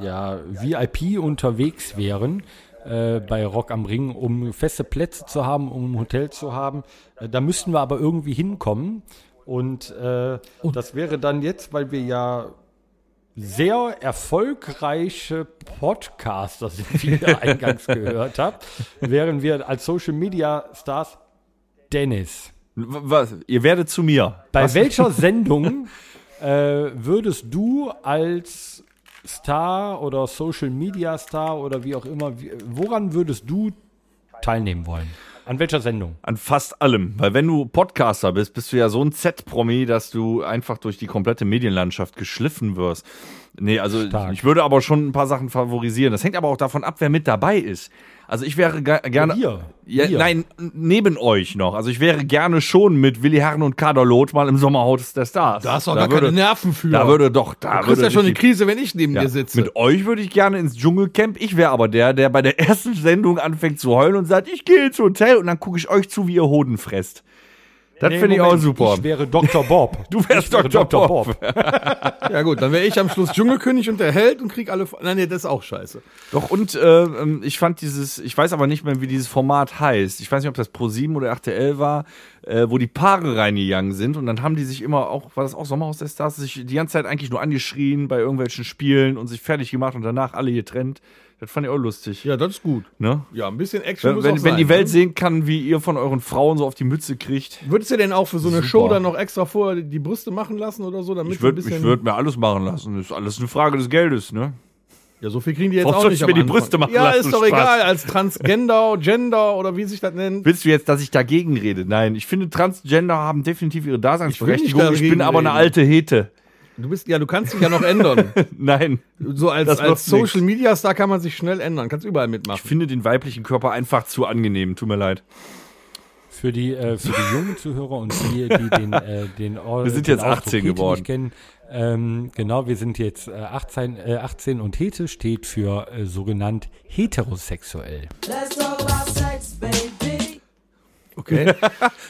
ja, VIP unterwegs wären äh, bei Rock am Ring, um feste Plätze zu haben, um ein Hotel zu haben. Äh, da müssten wir aber irgendwie hinkommen. Und äh, das wäre dann jetzt, weil wir ja sehr erfolgreiche Podcaster sind, wie ihr eingangs gehört habt, wären wir als Social Media Stars Dennis. Was? Ihr werdet zu mir. Bei Was? welcher Sendung äh, würdest du als Star oder Social Media Star oder wie auch immer, woran würdest du teilnehmen wollen? An welcher Sendung? An fast allem. Weil wenn du Podcaster bist, bist du ja so ein Z-Promi, dass du einfach durch die komplette Medienlandschaft geschliffen wirst. Nee, also Stark. ich würde aber schon ein paar Sachen favorisieren. Das hängt aber auch davon ab, wer mit dabei ist. Also ich wäre gerne. Ihr. Ja, nein, neben euch noch. Also ich wäre gerne schon mit Willi Herren und Kaderlot mal im Sommerhaus der Stars. Da hast du auch Da gar würde- keine Nerven für. Da würde doch, da du kriegst ja schon eine Krise, wenn ich neben ja, dir sitze. Mit euch würde ich gerne ins Dschungelcamp. Ich wäre aber der, der bei der ersten Sendung anfängt zu heulen und sagt, ich gehe ins Hotel und dann gucke ich euch zu, wie ihr Hoden fresst. Das Nee, finde ich auch super. Ich wäre Dr. Bob. Du wärst Ich wäre Dr. Bob. Ja gut, dann wäre ich am Schluss Dschungelkönig und der Held und krieg alle. Nein, nee, das ist auch scheiße. Doch, und äh, ich fand dieses, ich weiß aber nicht mehr, wie dieses Format heißt. Ich weiß nicht, ob das Pro7 oder RTL war, äh, wo die Paare reingegangen sind und dann haben die sich immer auch, war das auch Sommerhaus der Stars, sich die ganze Zeit eigentlich nur angeschrien bei irgendwelchen Spielen und sich fertig gemacht und danach alle getrennt. Das fand ich auch lustig. Ja, das ist gut. Ne? Ja, ein bisschen Action Wenn, muss wenn, auch wenn sein, die Welt ne? sehen kann, wie ihr von euren Frauen so auf die Mütze kriegt. Würdest du denn auch für so eine Super. Show dann noch extra vorher die Brüste machen lassen oder so, damit Ich würde würd mir alles machen lassen. Das ist alles eine Frage des Geldes, ne? ja, so viel kriegen die jetzt Warum auch nicht. ich mir die. Brüste machen Ja, lassen, ist doch Spaß? egal. Als Transgender, Gender oder wie sich das nennt. Willst du jetzt, dass ich dagegen rede? Nein, ich finde, Transgender haben definitiv ihre Daseinsberechtigung. Ich Ich, bin aber eine alte Hete. Du bist, ja, du kannst dich ja noch ändern. Nein. So als, als Social Media Star kann man sich schnell ändern. Kannst überall Ich mitmachen. finde den weiblichen Körper einfach zu angenehm. Tut mir leid. Für die, äh, für die jungen Zuhörer und die, die den, äh, den Wir sind jetzt 18 geworden. Nicht kennen, ähm, genau, wir sind jetzt äh, 18, äh, 18 und Hete steht für äh, sogenannt heterosexuell. Let's baby. Okay.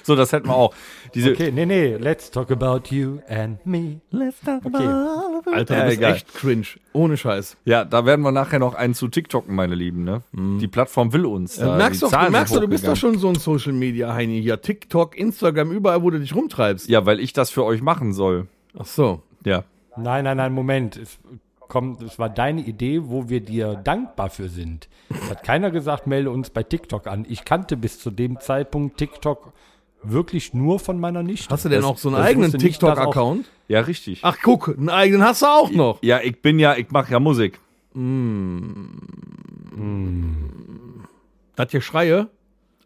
So, das hätten wir auch. Diese, Okay, nee, nee, let's talk about you and me. Okay, Alter, Ja, du bist egal. echt cringe. Ohne Scheiß. Ja, da werden wir nachher noch einen zu TikToken, meine Lieben. Ne? Die Plattform will uns. Ja, da, merkst doch, du, merkst doch, du bist doch schon so ein Social Media Heini hier. TikTok, Instagram, überall, wo du dich rumtreibst. Ja, weil ich das für euch machen soll. Ach so. Ja. nein, nein, nein, Moment. Es, kommt, es war deine Idee, wo wir dir dankbar für sind. Es hat keiner gesagt, melde uns bei TikTok an. Ich kannte bis zu dem Zeitpunkt TikTok wirklich nur von meiner Nichte. Hast du denn Das- auch so einen das eigenen TikTok-Account? Ja, richtig. Ach, guck, einen eigenen hast du auch noch. Ja, ich bin ja, ich mache ja Musik. Das hier Schreie?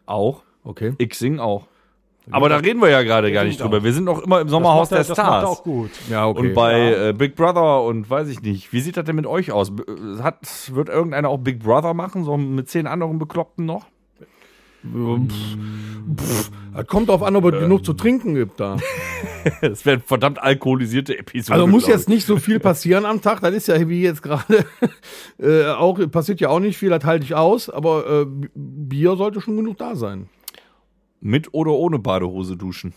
Auch. Okay. Ich sing auch. Aber da reden wir ja gerade gar nicht drüber. Wir sind noch immer im Sommerhaus der das macht er- Das macht Stars. auch gut. Ja, okay. Und bei äh, Big Brother und weiß ich nicht, wie sieht das denn mit euch aus? Äh, Hat, wird irgendeiner auch Big Brother machen, so mit zehn anderen Bekloppten noch? Das kommt drauf an, ob es genug zu trinken gibt da. Das wäre eine verdammt alkoholisierte Episode. Also muss jetzt nicht so viel passieren am Tag. Das ist ja wie jetzt gerade äh, auch passiert ja auch nicht viel. Das halte ich aus. Aber äh, Bier sollte schon genug da sein. Mit oder ohne Badehose duschen.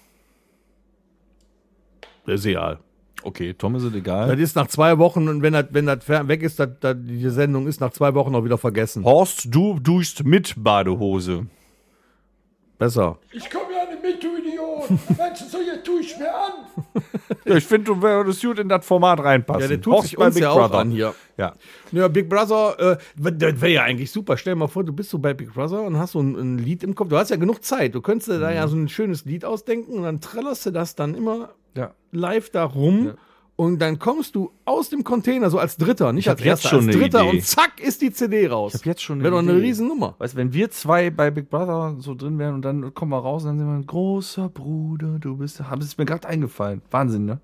Das ist egal. Okay, Tom ist es egal. Das ist nach zwei Wochen und wenn das wenn das weg ist, das, das, die Sendung ist nach zwei Wochen auch wieder vergessen. Horst, du duschst mit Badehose. Besser. Ich komme ja nicht mit, du Idiot. Meinst du, so jetzt tue ich mir an? Ja, ich finde, du würdest gut in das Format reinpassen. Ja, der tut Horst sich bei uns Big ja auch Brother. an hier. Ja. Ja, Big Brother, äh, das wäre ja eigentlich super. Stell dir mal vor, du bist so bei Big Brother und hast so ein, ein Lied im Kopf. Du hast ja genug Zeit. Du könntest dir da ja so ein schönes Lied ausdenken und dann trällerst du das dann immer Ja. live da rum. Und dann kommst du aus dem Container, so als Dritter, nicht als Erster, als Dritter Idee. und zack ist die CD raus. Ich hab jetzt schon eine Wäre doch eine. Riesennummer. Weißt du, wenn wir zwei bei Big Brother so drin wären und dann kommen wir raus und dann sind wir ein großer Bruder, du bist. Haben es mir gerade eingefallen. Wahnsinn, ne?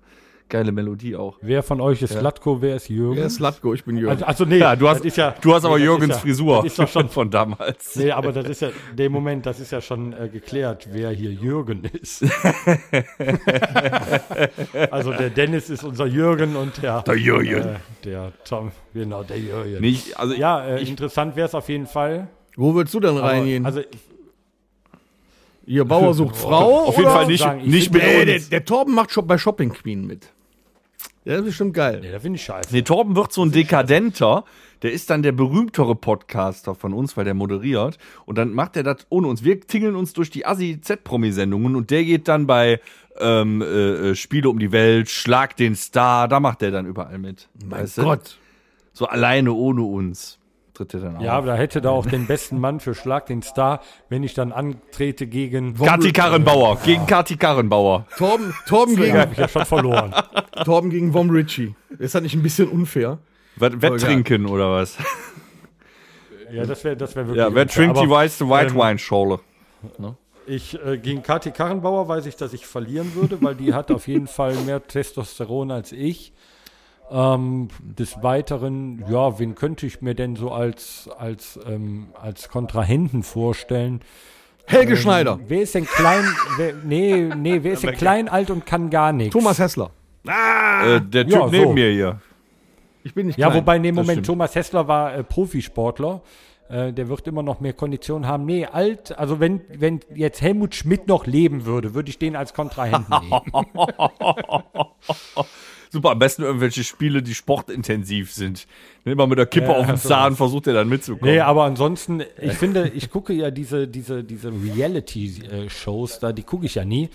Geile Melodie auch. Wer von euch ist Latko, wer ist Jürgen? Wer ist Latko? Ich bin Jürgen. also, also nee, Ja, du hast, ja, du hast aber nee, Jürgens ist ja, Frisur Das ist doch schon, von damals. nee, aber das ist ja, der Moment, das ist ja schon äh, geklärt, wer hier Jürgen ist. also der Dennis ist unser Jürgen und der, Der Jürgen. Äh, der Tom, genau, der Jürgen. Nicht, also ja, äh, interessant wäre es auf jeden Fall. Wo willst du denn reingehen? also Ihr Bauer sucht Frau? auf jeden oder? Fall nicht, sagen, ich nicht mit der, uns. der Torben macht schon bei Shopping Queen mit. Der ist bestimmt geil. nee, da finde ich scheiße. Nee, Torben wird so ein Dekadenter. Der ist dann der berühmtere Podcaster von uns, weil der moderiert. Und dann macht er das ohne uns. Wir tingeln uns durch die Assi-Z-Promi-Sendungen und der geht dann bei ähm, äh, äh, Spiele um die Welt, Schlag den Star, da macht der dann überall mit. Mein Weißt du? Gott. So alleine ohne uns tritt er dann Ja, auf. aber da hätte da auch den besten Mann für Schlag den Star, wenn ich dann antrete gegen. Kati Karrenbauer, gegen Kati Karrenbauer. Torben, Torben, gegen, habe ich ja schon verloren. Torben gegen Vom Ritchie. Ist das nicht ein bisschen unfair? Wett- Wetttrinken oder was? Ja, das wäre das wär wirklich. Ja, wer unfair. trinkt die weiße White ähm, Wine Schorle? Ich äh, gegen Kathi Karrenbauer weiß ich, dass ich verlieren würde, weil die hat auf jeden Fall mehr Testosteron als ich. Ähm, des Weiteren, ja, wen könnte ich mir denn so als als ähm, als Kontrahenten vorstellen? Helge Ähm, Schneider. Wer ist denn klein? Wer, nee, nee, wer ist denn klein, alt und kann gar nichts? Thomas Hessler. Äh, der Typ ja, so. neben mir hier. Ich bin nicht Ja, klein. wobei, nee, Moment, stimmt. Thomas Hessler war äh, Profisportler. äh, der wird immer noch mehr Konditionen haben. Nee, alt, also wenn, wenn jetzt Helmut Schmidt noch leben würde, würde ich den als Kontrahenten nehmen. Super, am besten irgendwelche Spiele, die sportintensiv sind. Wenn immer mit der Kippe Ja, auf sowas. Zahn versucht er dann mitzukommen. Nee, aber ansonsten, ich finde, ich gucke ja diese, diese, diese Reality-Shows da, die gucke ich ja nie.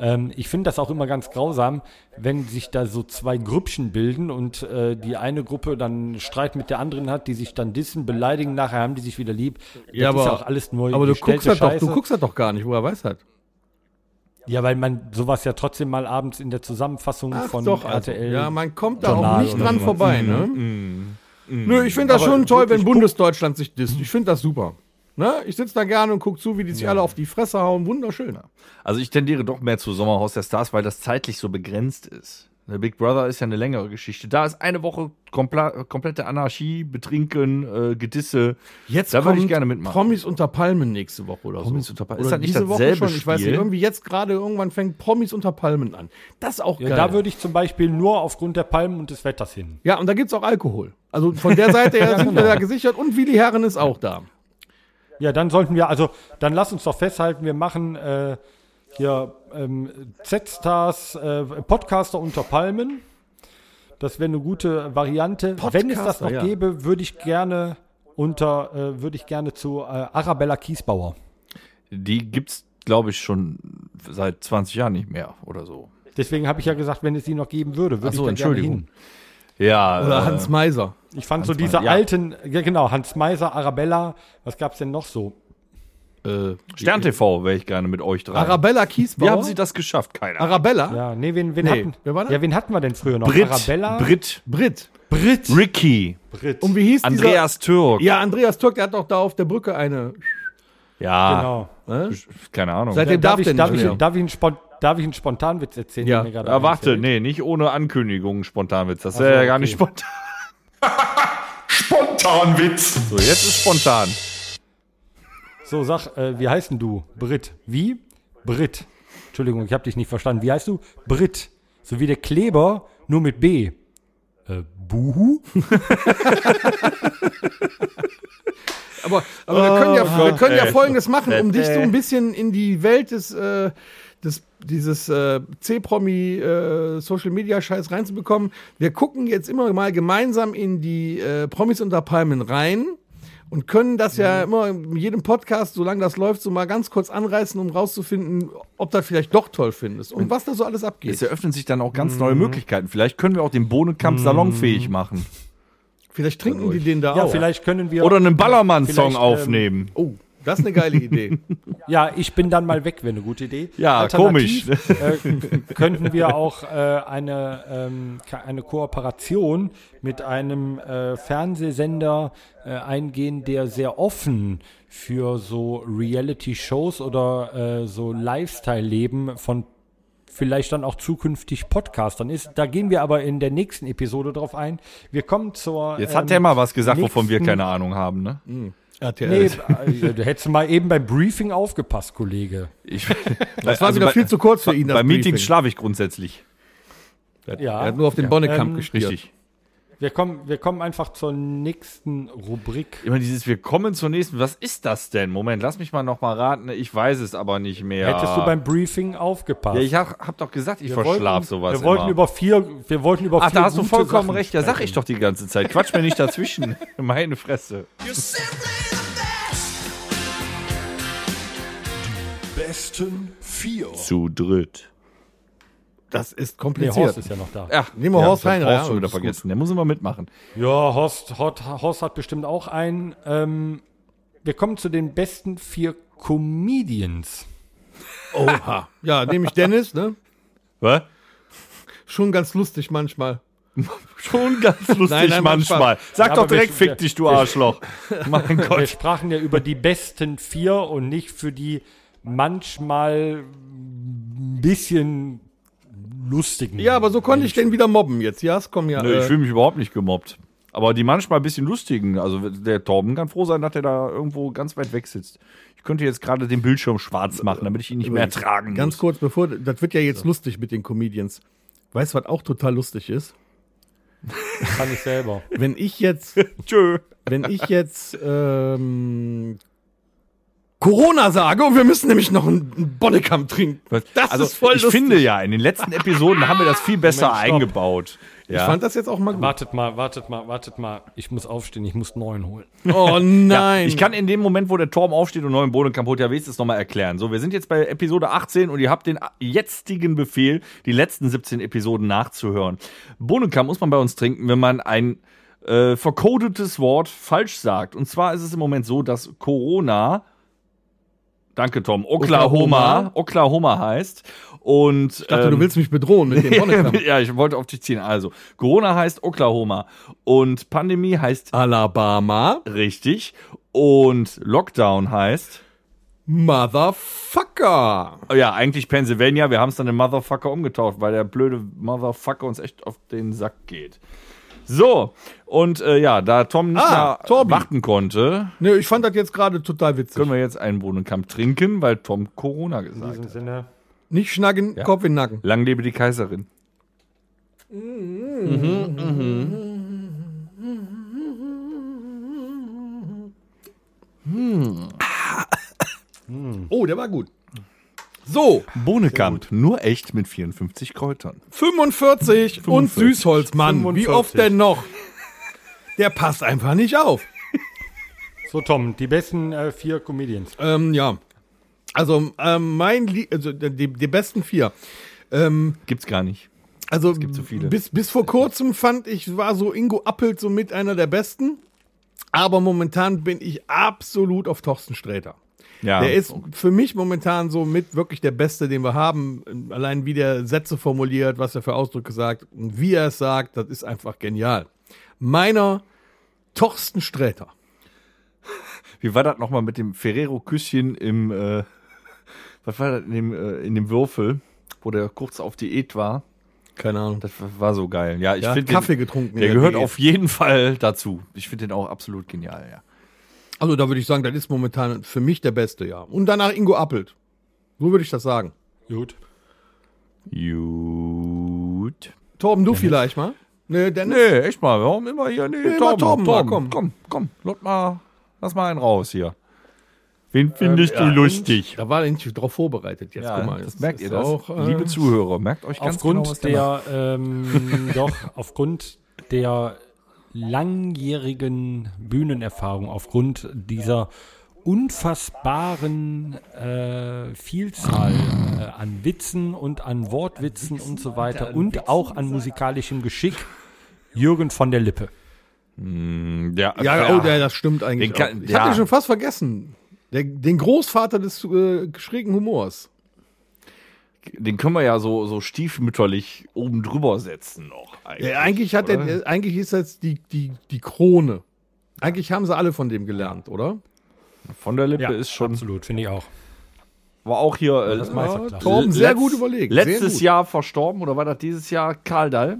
Ähm, ich finde das auch immer ganz grausam, wenn sich da so zwei Grüppchen bilden und äh, die eine Gruppe dann Streit mit der anderen hat, die sich dann dissen, beleidigen, nachher haben die sich wieder lieb. Ja, das ist aber- ja auch alles nur Aber du guckst, das doch, Scheiße. du guckst das doch gar nicht, woher weiß das? Ja, weil man sowas ja trotzdem mal abends in der Zusammenfassung Ach von doch, also. RTL. Ja, man kommt da auch Journal nicht oder dran vorbei, ne? Nö, ich finde das Aber schon toll, wenn Bundesdeutschland sich disst. Ich finde das super. Ne? Ich sitze da gerne und gucke zu, wie die sich alle auf die Fresse hauen. Wunderschön. Also ich tendiere doch mehr zu Sommerhaus der Stars, weil das zeitlich so begrenzt ist. Der Big Brother ist ja eine längere Geschichte. Da ist eine Woche kompla- komplette Anarchie, Betrinken, äh, Gedisse. Jetzt Da würde ich gerne mitmachen. Promis unter Palmen nächste Woche oder Promis so. unter Palmen. Oder Ist das nicht diese Woche dasselbe schon? Ich weiß nicht, Spiel? irgendwie jetzt gerade irgendwann fängt Promis unter Palmen an. Das ist auch Ja, geil. da würde ich zum Beispiel nur aufgrund der Palmen und des Wetters hin. ja, und da gibt's auch Alkohol. Also von der Seite her sind wir genau. da gesichert und Willi Herren ist auch da. Ja, dann sollten wir, also dann lass uns doch festhalten, wir machen äh, hier ähm, Z-Stars, äh, Podcaster unter Palmen. Das wäre eine gute Variante. Wenn es das Podcaster, noch ja. gäbe, würde ich gerne unter, äh, würde ich gerne zu äh, Arabella Kiesbauer. Die gibt's, glaube ich, schon seit 20 Jahren nicht mehr oder so. Deswegen habe ich ja gesagt, wenn es die noch geben würde, würde so, ich da gerne Entschuldigung. hin. Ja, Oder äh, Hans Meiser. Ich fand so Hans diese Meiser, ja. alten, ja genau, Hans Meiser, Arabella, was gab es denn noch so? Äh, Stern TV wäre ich gerne mit euch dran. Arabella Kiesbauer. Wie haben Sie das geschafft? Keine Ahnung. Arabella? Ja, nee, wen, wen, Nee, hatten, wer war das? ja, wen hatten wir denn früher noch? Brit, Arabella, Brit, Brit. Brit, Ricky, Brit. Und wie hieß Andreas Türk. dieser? Ja, Andreas Türk, der hat doch da auf der Brücke eine. Ja, Genau. Ne? keine Ahnung. Seitdem darf, darf ich, der darf, nicht ich, darf, ich einen Spon darf ich einen Spontanwitz erzählen? Ja. mir Ja, warte, einfällt? nee, nicht ohne Ankündigung Spontanwitz. Das wäre ja gar okay. nicht spontan. Spontanwitz. So, jetzt ist spontan. So, sag, äh, wie heißt denn du? Brit. Wie? Brit. Entschuldigung, ich habe dich nicht verstanden. Wie heißt du? Brit. So wie der Kleber, nur mit B. Äh, Buhu? Aber, aber wir können ja, wir können ja ey. Folgendes machen, um dich so ein bisschen in die Welt des, äh, des dieses äh, C-Promi äh, Social Media Scheiß reinzubekommen. Wir gucken jetzt immer mal gemeinsam in die äh, Promis unter Palmen rein und können das ja Mhm. immer in jedem Podcast, solange das läuft, so mal ganz kurz anreißen, um rauszufinden, ob das vielleicht doch toll findest und was da so alles abgeht. Es eröffnen sich dann auch ganz neue Möglichkeiten. Vielleicht können wir auch den Bohnenkampf salonfähig machen. Vielleicht trinken die den da Ja, auch. vielleicht können wir. Oder einen Ballermann-Song Vielleicht, ähm, aufnehmen. Oh, das ist eine geile Idee. Ja, ich bin dann mal weg, wäre eine gute Idee. Ja, Alternativ, Äh, könnten wir auch äh, eine, ähm, eine Kooperation mit einem äh, Fernsehsender äh, eingehen, der sehr offen für so Reality-Shows oder äh, so Lifestyle-Leben von vielleicht dann auch zukünftig Podcastern ist. Da gehen wir aber in der nächsten Episode drauf ein. Wir kommen zur. Jetzt ähm, hat der mal was gesagt, wovon wir keine Ahnung haben, ne? RTL. Nee, äh, du hättest mal eben beim Briefing aufgepasst, Kollege. Ich, das war also wieder bei, viel zu kurz für ihn. das Bei Meetings schlafe ich grundsätzlich. Ja. Er hat nur auf den Bonnekamp Ähm, gestiert. Richtig. Wir kommen, wir kommen einfach zur nächsten Rubrik. Immer dieses, wir kommen zur nächsten. Was ist das denn? Moment, lass mich mal noch mal raten. Ich weiß es aber nicht mehr. Hättest du beim Briefing aufgepasst? Ja, ich hab, hab doch gesagt, ich wir verschlaf wollten, sowas Wir wollten immer. über vier, wir wollten über Ach, vier da hast du vollkommen Sachen recht. Ja, sag ich doch die ganze Zeit. Quatsch mir nicht dazwischen. Meine Fresse. Besten vier. Zu dritt. Das ist Nee, kompliziert. Horst ist ja noch da. Ach, Nehmen wir Horst hab rein, Horst ja, schon wieder vergessen. Der muss immer mitmachen. Ja, Horst, Horst, Horst hat bestimmt auch einen. Ähm, wir kommen zu den besten vier Comedians. Oha. Ja, nehme ich Dennis, ne? Was? Schon ganz lustig manchmal. Schon ganz lustig Nein, nein, manchmal. manchmal. Sag Ja, doch aber wir- direkt, fick dich, du Arschloch. mein Wir Gott. sprachen ja über die besten vier und nicht für die manchmal ein bisschen lustigen. Ja, aber so konnte ich den wieder mobben jetzt. Ja, es kommen ja. Nö, ich äh, fühle mich überhaupt nicht gemobbt. Aber die manchmal ein bisschen lustigen, also der Torben kann froh sein, dass er da irgendwo ganz weit weg sitzt. Ich könnte jetzt gerade den Bildschirm schwarz machen, damit ich ihn nicht mehr ertragen ganz muss. kurz, bevor, das wird ja jetzt lustig mit den Comedians. Weißt du, was auch total lustig ist? Kann ich selber. Wenn ich jetzt, Tschö. wenn ich jetzt ähm, Corona sage und wir müssen nämlich noch einen Bonnekamp trinken. Das also, ist voll ich lustig. finde ja, in den letzten Episoden haben wir das viel besser Moment, eingebaut. Ich Ja. fand das jetzt auch mal gut. Wartet mal, wartet mal, wartet mal. Ich muss aufstehen, ich muss neun holen. Oh nein. Ich kann in dem Moment, wo der Torben aufsteht und neuen Bodenkamp holt, ja wenigstens nochmal erklären. So, wir sind jetzt bei Episode 18 und ihr habt den jetzigen Befehl, die letzten 17 Episoden nachzuhören. Bodenkamp muss man bei uns trinken, wenn man ein äh, vercodetes Wort falsch sagt. Und zwar ist es im Moment so, dass Corona, danke Tom, Oklahoma, Oklahoma heißt. Und ich dachte, du willst mich bedrohen mit dem ja, ich wollte auf dich ziehen. Also, Corona heißt Oklahoma und Pandemie heißt Alabama, Richtig. Und Lockdown heißt. Motherfucker. Oh ja, eigentlich Pennsylvania. Wir haben es dann in Motherfucker umgetauft, weil der blöde Motherfucker uns echt auf den Sack geht. So, und äh, ja, da Tom nicht Ah, mehr Torbi. warten konnte, Ne, ich fand das jetzt gerade total witzig. können wir jetzt einen Bohnenkamp trinken, weil Tom Corona In gesagt diesem hat. Sinne. Nicht schnacken, Kopf in den Nacken. Lang lebe die Kaiserin. Oh, der war gut. So, Bohnekamp, nur echt mit 54 Kräutern. 45, und 45. Süßholzmann. Wie 45. oft denn noch? Der passt einfach nicht auf. So, Tom, die besten äh, vier Comedians. Ähm, ja. Also, ähm, mein, Lie also die, die besten vier. Ähm, Gibt's gar nicht. also, gibt so viele. Bis, bis vor kurzem fand ich, war so Ingo Appelt so mit einer der besten. Aber momentan bin ich absolut auf Thorsten Sträter. Ja. Der ist für mich momentan so mit wirklich der Beste, den wir haben. Allein wie der Sätze formuliert, was er für Ausdrücke sagt und wie er es sagt, das ist einfach genial. Meiner Thorsten Sträter. Wie war das nochmal mit dem Ferrero-Küsschen im, äh, was war das, in dem, äh, in dem Würfel, wo der kurz auf Diät war? Keine Ahnung. Das war so geil. Ja, ich hat finde Kaffee den, getrunken. Der gehört Diät. auf jeden Fall dazu. Ich finde den auch absolut genial, ja. Also da würde ich sagen, das ist momentan für mich der Beste, ja. Und danach Ingo Appelt. So würde ich das sagen. Gut. Gut. Torben, du vielleicht mal? Nee, Dennis? Nee, echt mal, warum immer hier? Nee, Nee, Torben, Torben Torben, mal, komm. komm, komm, lass mal, lass mal einen raus hier. Wen findest Ähm, ja, du lustig? Da war er nicht drauf vorbereitet jetzt. Ja, Guck mal, das merkt ihr das. Auch, äh, Liebe Zuhörer, merkt euch ganz Aufgrund genau, was der der, ähm, doch, aufgrund der langjährigen Bühnenerfahrung, aufgrund dieser unfassbaren äh, Vielzahl äh, an Witzen und an Wortwitzen und so weiter und auch an musikalischem Geschick, Jürgen von der Lippe. Ja, ja, oh, der, das stimmt eigentlich. Den kann- auch. Ich ja. hatte schon fast vergessen. Der, den Großvater des äh, schrägen Humors. Den können wir ja so, so stiefmütterlich oben drüber setzen noch. Ja, eigentlich hat er, äh, eigentlich ist das die, die, die Krone. Eigentlich haben sie alle von dem gelernt, oder? Von der Lippe ist schon, absolut, finde ich auch. war auch hier äh, Das Meisterklasse. Torben, sehr gut überlegt. Letztes gut. Jahr verstorben oder war das dieses Jahr Karl Dall?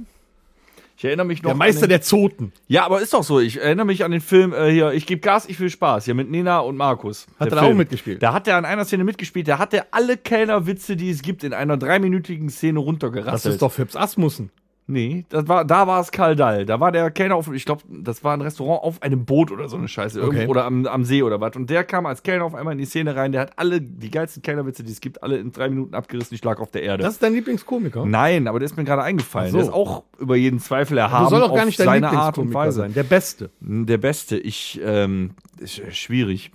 Ich erinnere mich noch. Der Meister den, der Zoten. Ja, aber ist doch so. Ich erinnere mich an den Film äh, hier. Ich gebe Gas, ich will Spaß. Hier mit Nina und Markus. Hat er auch mitgespielt? Da hat er an einer Szene mitgespielt. Da hat er alle Kellnerwitze, die es gibt, in einer dreiminütigen Szene Das runtergerasselt. ist doch Phipps Asmussen. Nee, das war, da war es Karl Dall. Da war der Kellner auf, ich glaube, das war ein Restaurant auf einem Boot oder so eine Scheiße. Irgendwo- Okay. Oder am, am See oder was. Und der kam als Kellner auf einmal in die Szene rein. Der hat alle, die geilsten Kellnerwitze, die es gibt, alle in drei Minuten abgerissen. Ich lag auf der Erde. Das ist dein Lieblingskomiker? Nein, aber der ist mir gerade eingefallen. So. Der ist auch über jeden Zweifel erhaben. Du soll doch gar nicht dein seine Art und Weise. sein. Der Beste. Der Beste. Ich, ähm, ist äh, schwierig.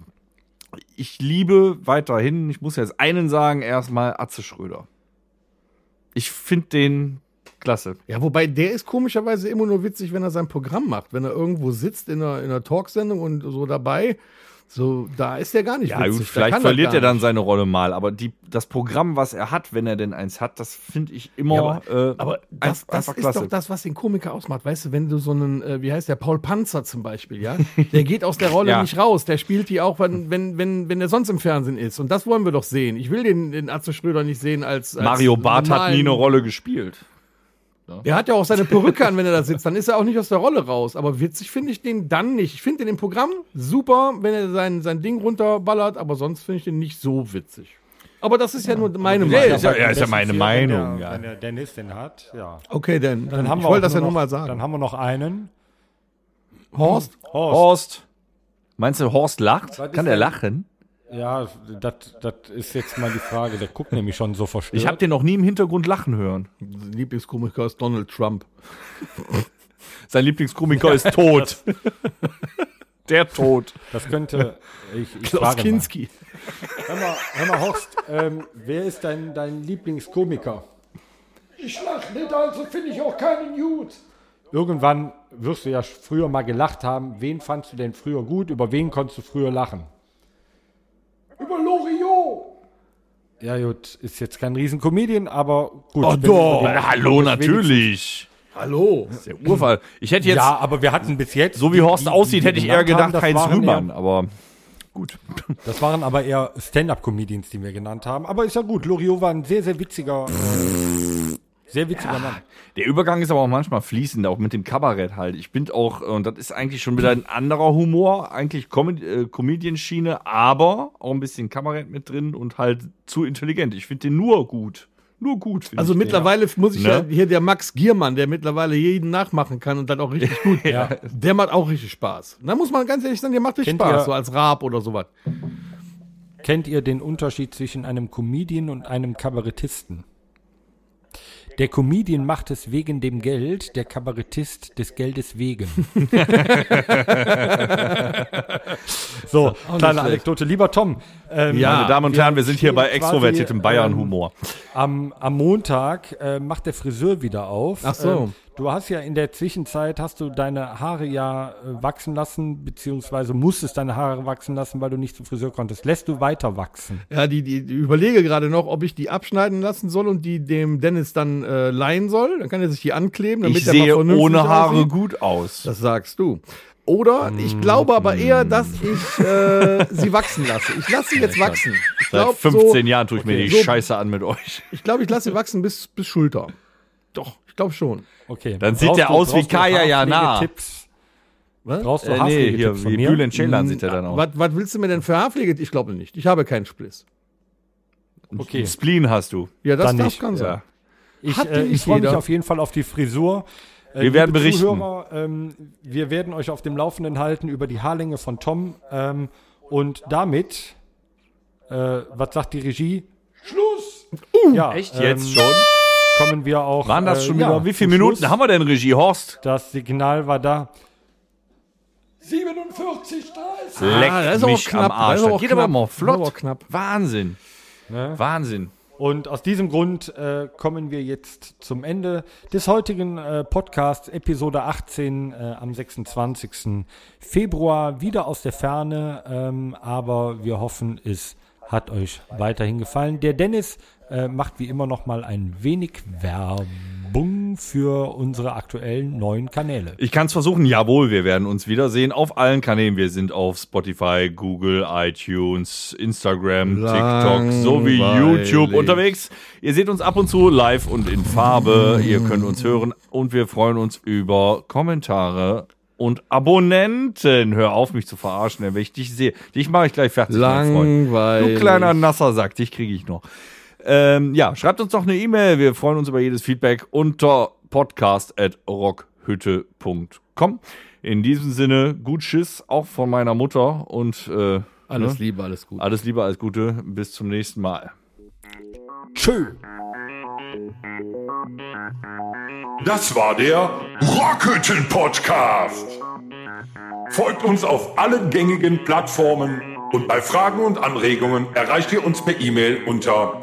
Ich liebe weiterhin, ich muss jetzt einen sagen, erstmal Atze Schröder. Ich finde den klasse. Ja, wobei der ist komischerweise immer nur witzig, wenn er sein Programm macht. Wenn er irgendwo sitzt in einer, in einer Talksendung und so dabei, so, da ist er gar nicht Ja, witzig. gut, vielleicht verliert er dann seine Rolle mal, aber die, das Programm, was er hat, wenn er denn eins hat, das finde ich immer Ja, aber, äh, aber das, das ist doch das, was den Komiker ausmacht. Weißt du, wenn du so einen, äh, wie heißt der, Paul Panzer zum Beispiel, ja? Der geht aus der Rolle Ja. nicht raus. Der spielt die auch, wenn, wenn, wenn, wenn er sonst im Fernsehen ist. Und das wollen wir doch sehen. Ich will den, den Atze Schröder nicht sehen als. als Mario Barth hat nie eine Rolle gespielt. Der hat ja auch seine Perücke an, wenn er da sitzt. Dann ist er auch nicht aus der Rolle raus. Aber witzig finde ich den dann nicht. Ich finde den im Programm super, wenn er sein, sein Ding runterballert, aber sonst finde ich den nicht so witzig. Aber das ist ja nur meine Ja, Meinung. ist ja, ja, ist ja meine vier, Meinung. Wenn der, Ja. wenn der Dennis den hat, ja. Okay, dann, Dann haben ich wir wollte das ja nur nur mal Dann sagen. haben wir noch einen. Horst? Horst. Horst. Meinst du, Horst lacht? Was Kann der denn- lachen? Ja, das ist jetzt mal die Frage. Der guckt nämlich schon so verstört. Ich habe den noch nie im Hintergrund lachen hören. Lieblingskomiker ist Donald Trump. Sein Lieblingskomiker ist tot. der tot. Das könnte. Ich, ich Klaus frage mal. Kinski. Hör mal, hör mal Horst, ähm, wer ist dein, dein Lieblingskomiker? Ich lach nicht, also finde ich auch keinen gut. Irgendwann wirst du ja früher mal gelacht haben. Wen fandst du denn früher gut? Über wen konntest du früher lachen? Über Loriot. Ja, gut, ist jetzt kein Riesencomedian, aber gut. Oh, doch. hallo, natürlich. Hallo. Das ist der Urfall. Ich hätte jetzt, Ja, aber wir hatten bis jetzt. so wie Horst die- aussieht, die hätte ich eher gedacht Heinz Rühmann. Aber gut. Das waren aber eher Stand-up-Comedians, die wir genannt haben. Aber ist ja gut. Loriot war ein sehr, sehr witziger, äh, sehr witziger Mann. Der Übergang ist aber auch manchmal fließend, auch mit dem Kabarett halt. Ich bin auch, und das ist eigentlich schon wieder ein anderer Humor, eigentlich Com äh, Comedian-Schiene, aber auch ein bisschen Kabarett mit drin und halt zu intelligent. Ich finde den nur gut. Nur gut. Also ich den. mittlerweile muss ich Ne? ja hier der Max Giermann, der mittlerweile jeden nachmachen kann und dann auch richtig gut. Ja. Der macht auch richtig Spaß. Da muss man ganz ehrlich sagen, der macht richtig Kennt Spaß, ihr- so als Raab oder sowas. Kennt ihr den Unterschied zwischen einem Comedian und einem Kabarettisten? Der Comedian macht es wegen dem Geld, der Kabarettist des Geldes wegen. so, kleine schlecht. Anekdote. Lieber Tom, ähm, Meine Damen und Herren, wir sind hier bei extrovertiertem ähm, Bayern-Humor. Am, am Montag äh, macht der Friseur wieder auf. Ach so. Ähm, du hast ja in der Zwischenzeit, hast du deine Haare ja äh, wachsen lassen, beziehungsweise musstest deine Haare wachsen lassen, weil du nicht zum Friseur konntest. Lässt du weiter wachsen? Ja, die, die, die überlege gerade noch, ob ich die abschneiden lassen soll und die dem Dennis dann äh, leihen soll. Dann kann er sich die ankleben, damit Ich er mal sehe ohne Haare aussieht. gut aus. Das sagst du. Oder ich glaube aber eher, dass ich äh, sie wachsen lasse. Ich lasse sie jetzt wachsen. Ich Seit glaube, 15 so, Jahren tue ich mir die so- Scheiße an mit euch. ich, glaube, ich lasse sie wachsen bis, bis Schulter. Doch, ich glaube schon. Okay. Dann sieht du- aus wie Kaya Jana. Haarpflegetipps? Was? Brauchst du Äh, nee, hier, von wie mir? Bülent Ceylan sieht er dann aus. Was, was willst du mir denn für Haarpflege? Ich glaube nicht. Ich habe keinen Spliss. Okay. Spleen hast du. Ja, das Dann darf nicht. kann sein. Ja. Ich, äh, nicht ich freue mich auf jeden Fall auf die Frisur. Äh, Wir werden berichten. Zuhörer, ähm, wir werden euch auf dem Laufenden halten über die Haarlänge von Tom. Ähm, und damit, äh, was sagt die Regie? Schluss. ja, Echt ähm, jetzt schon? Kommen wir auch. Waren das äh, schon ja, wieder? Wie viele Minuten Schluss. haben wir denn, Regie? Horst? Das Signal war da. 47, 30. Leck Ah, das ist mich auch knapp. am Arsch. Das ist Das auch geht knapp. aber mal ist aber flott. knapp. Wahnsinn. Ne? Wahnsinn. Und aus diesem Grund äh, kommen wir jetzt zum Ende des heutigen äh, Podcasts, Episode 18 äh, am 26. Februar, wieder aus der Ferne. Ähm, aber wir hoffen, es hat euch weiterhin gefallen. Der Dennis äh, macht wie immer noch mal ein wenig Werbung für unsere aktuellen neuen Kanäle. Ich kann es versuchen. Jawohl, wir werden uns wiedersehen auf allen Kanälen. Wir sind auf Spotify, Google, iTunes, Instagram, TikTok sowie. YouTube unterwegs. Ihr seht uns ab und zu live und in Farbe. Ihr könnt uns hören und wir freuen uns über Kommentare und Abonnenten. Hör auf, mich zu verarschen, wenn ich dich sehe. Dich mache ich gleich fertig, mein Freund. Langweilig. Du kleiner nasser Sack, dich kriege ich noch. Ähm, ja, schreibt uns doch eine E-Mail. Wir freuen uns über jedes Feedback unter podcast.rockhütte.com. In diesem Sinne, gut Schiss, auch von meiner Mutter und äh, Alles ne? Liebe, alles gut. alles Liebe, alles Gute. Bis zum nächsten Mal. Tschö. Das war der Rockhütten Podcast. Folgt uns auf allen gängigen Plattformen und bei Fragen und Anregungen erreicht ihr uns per E-Mail unter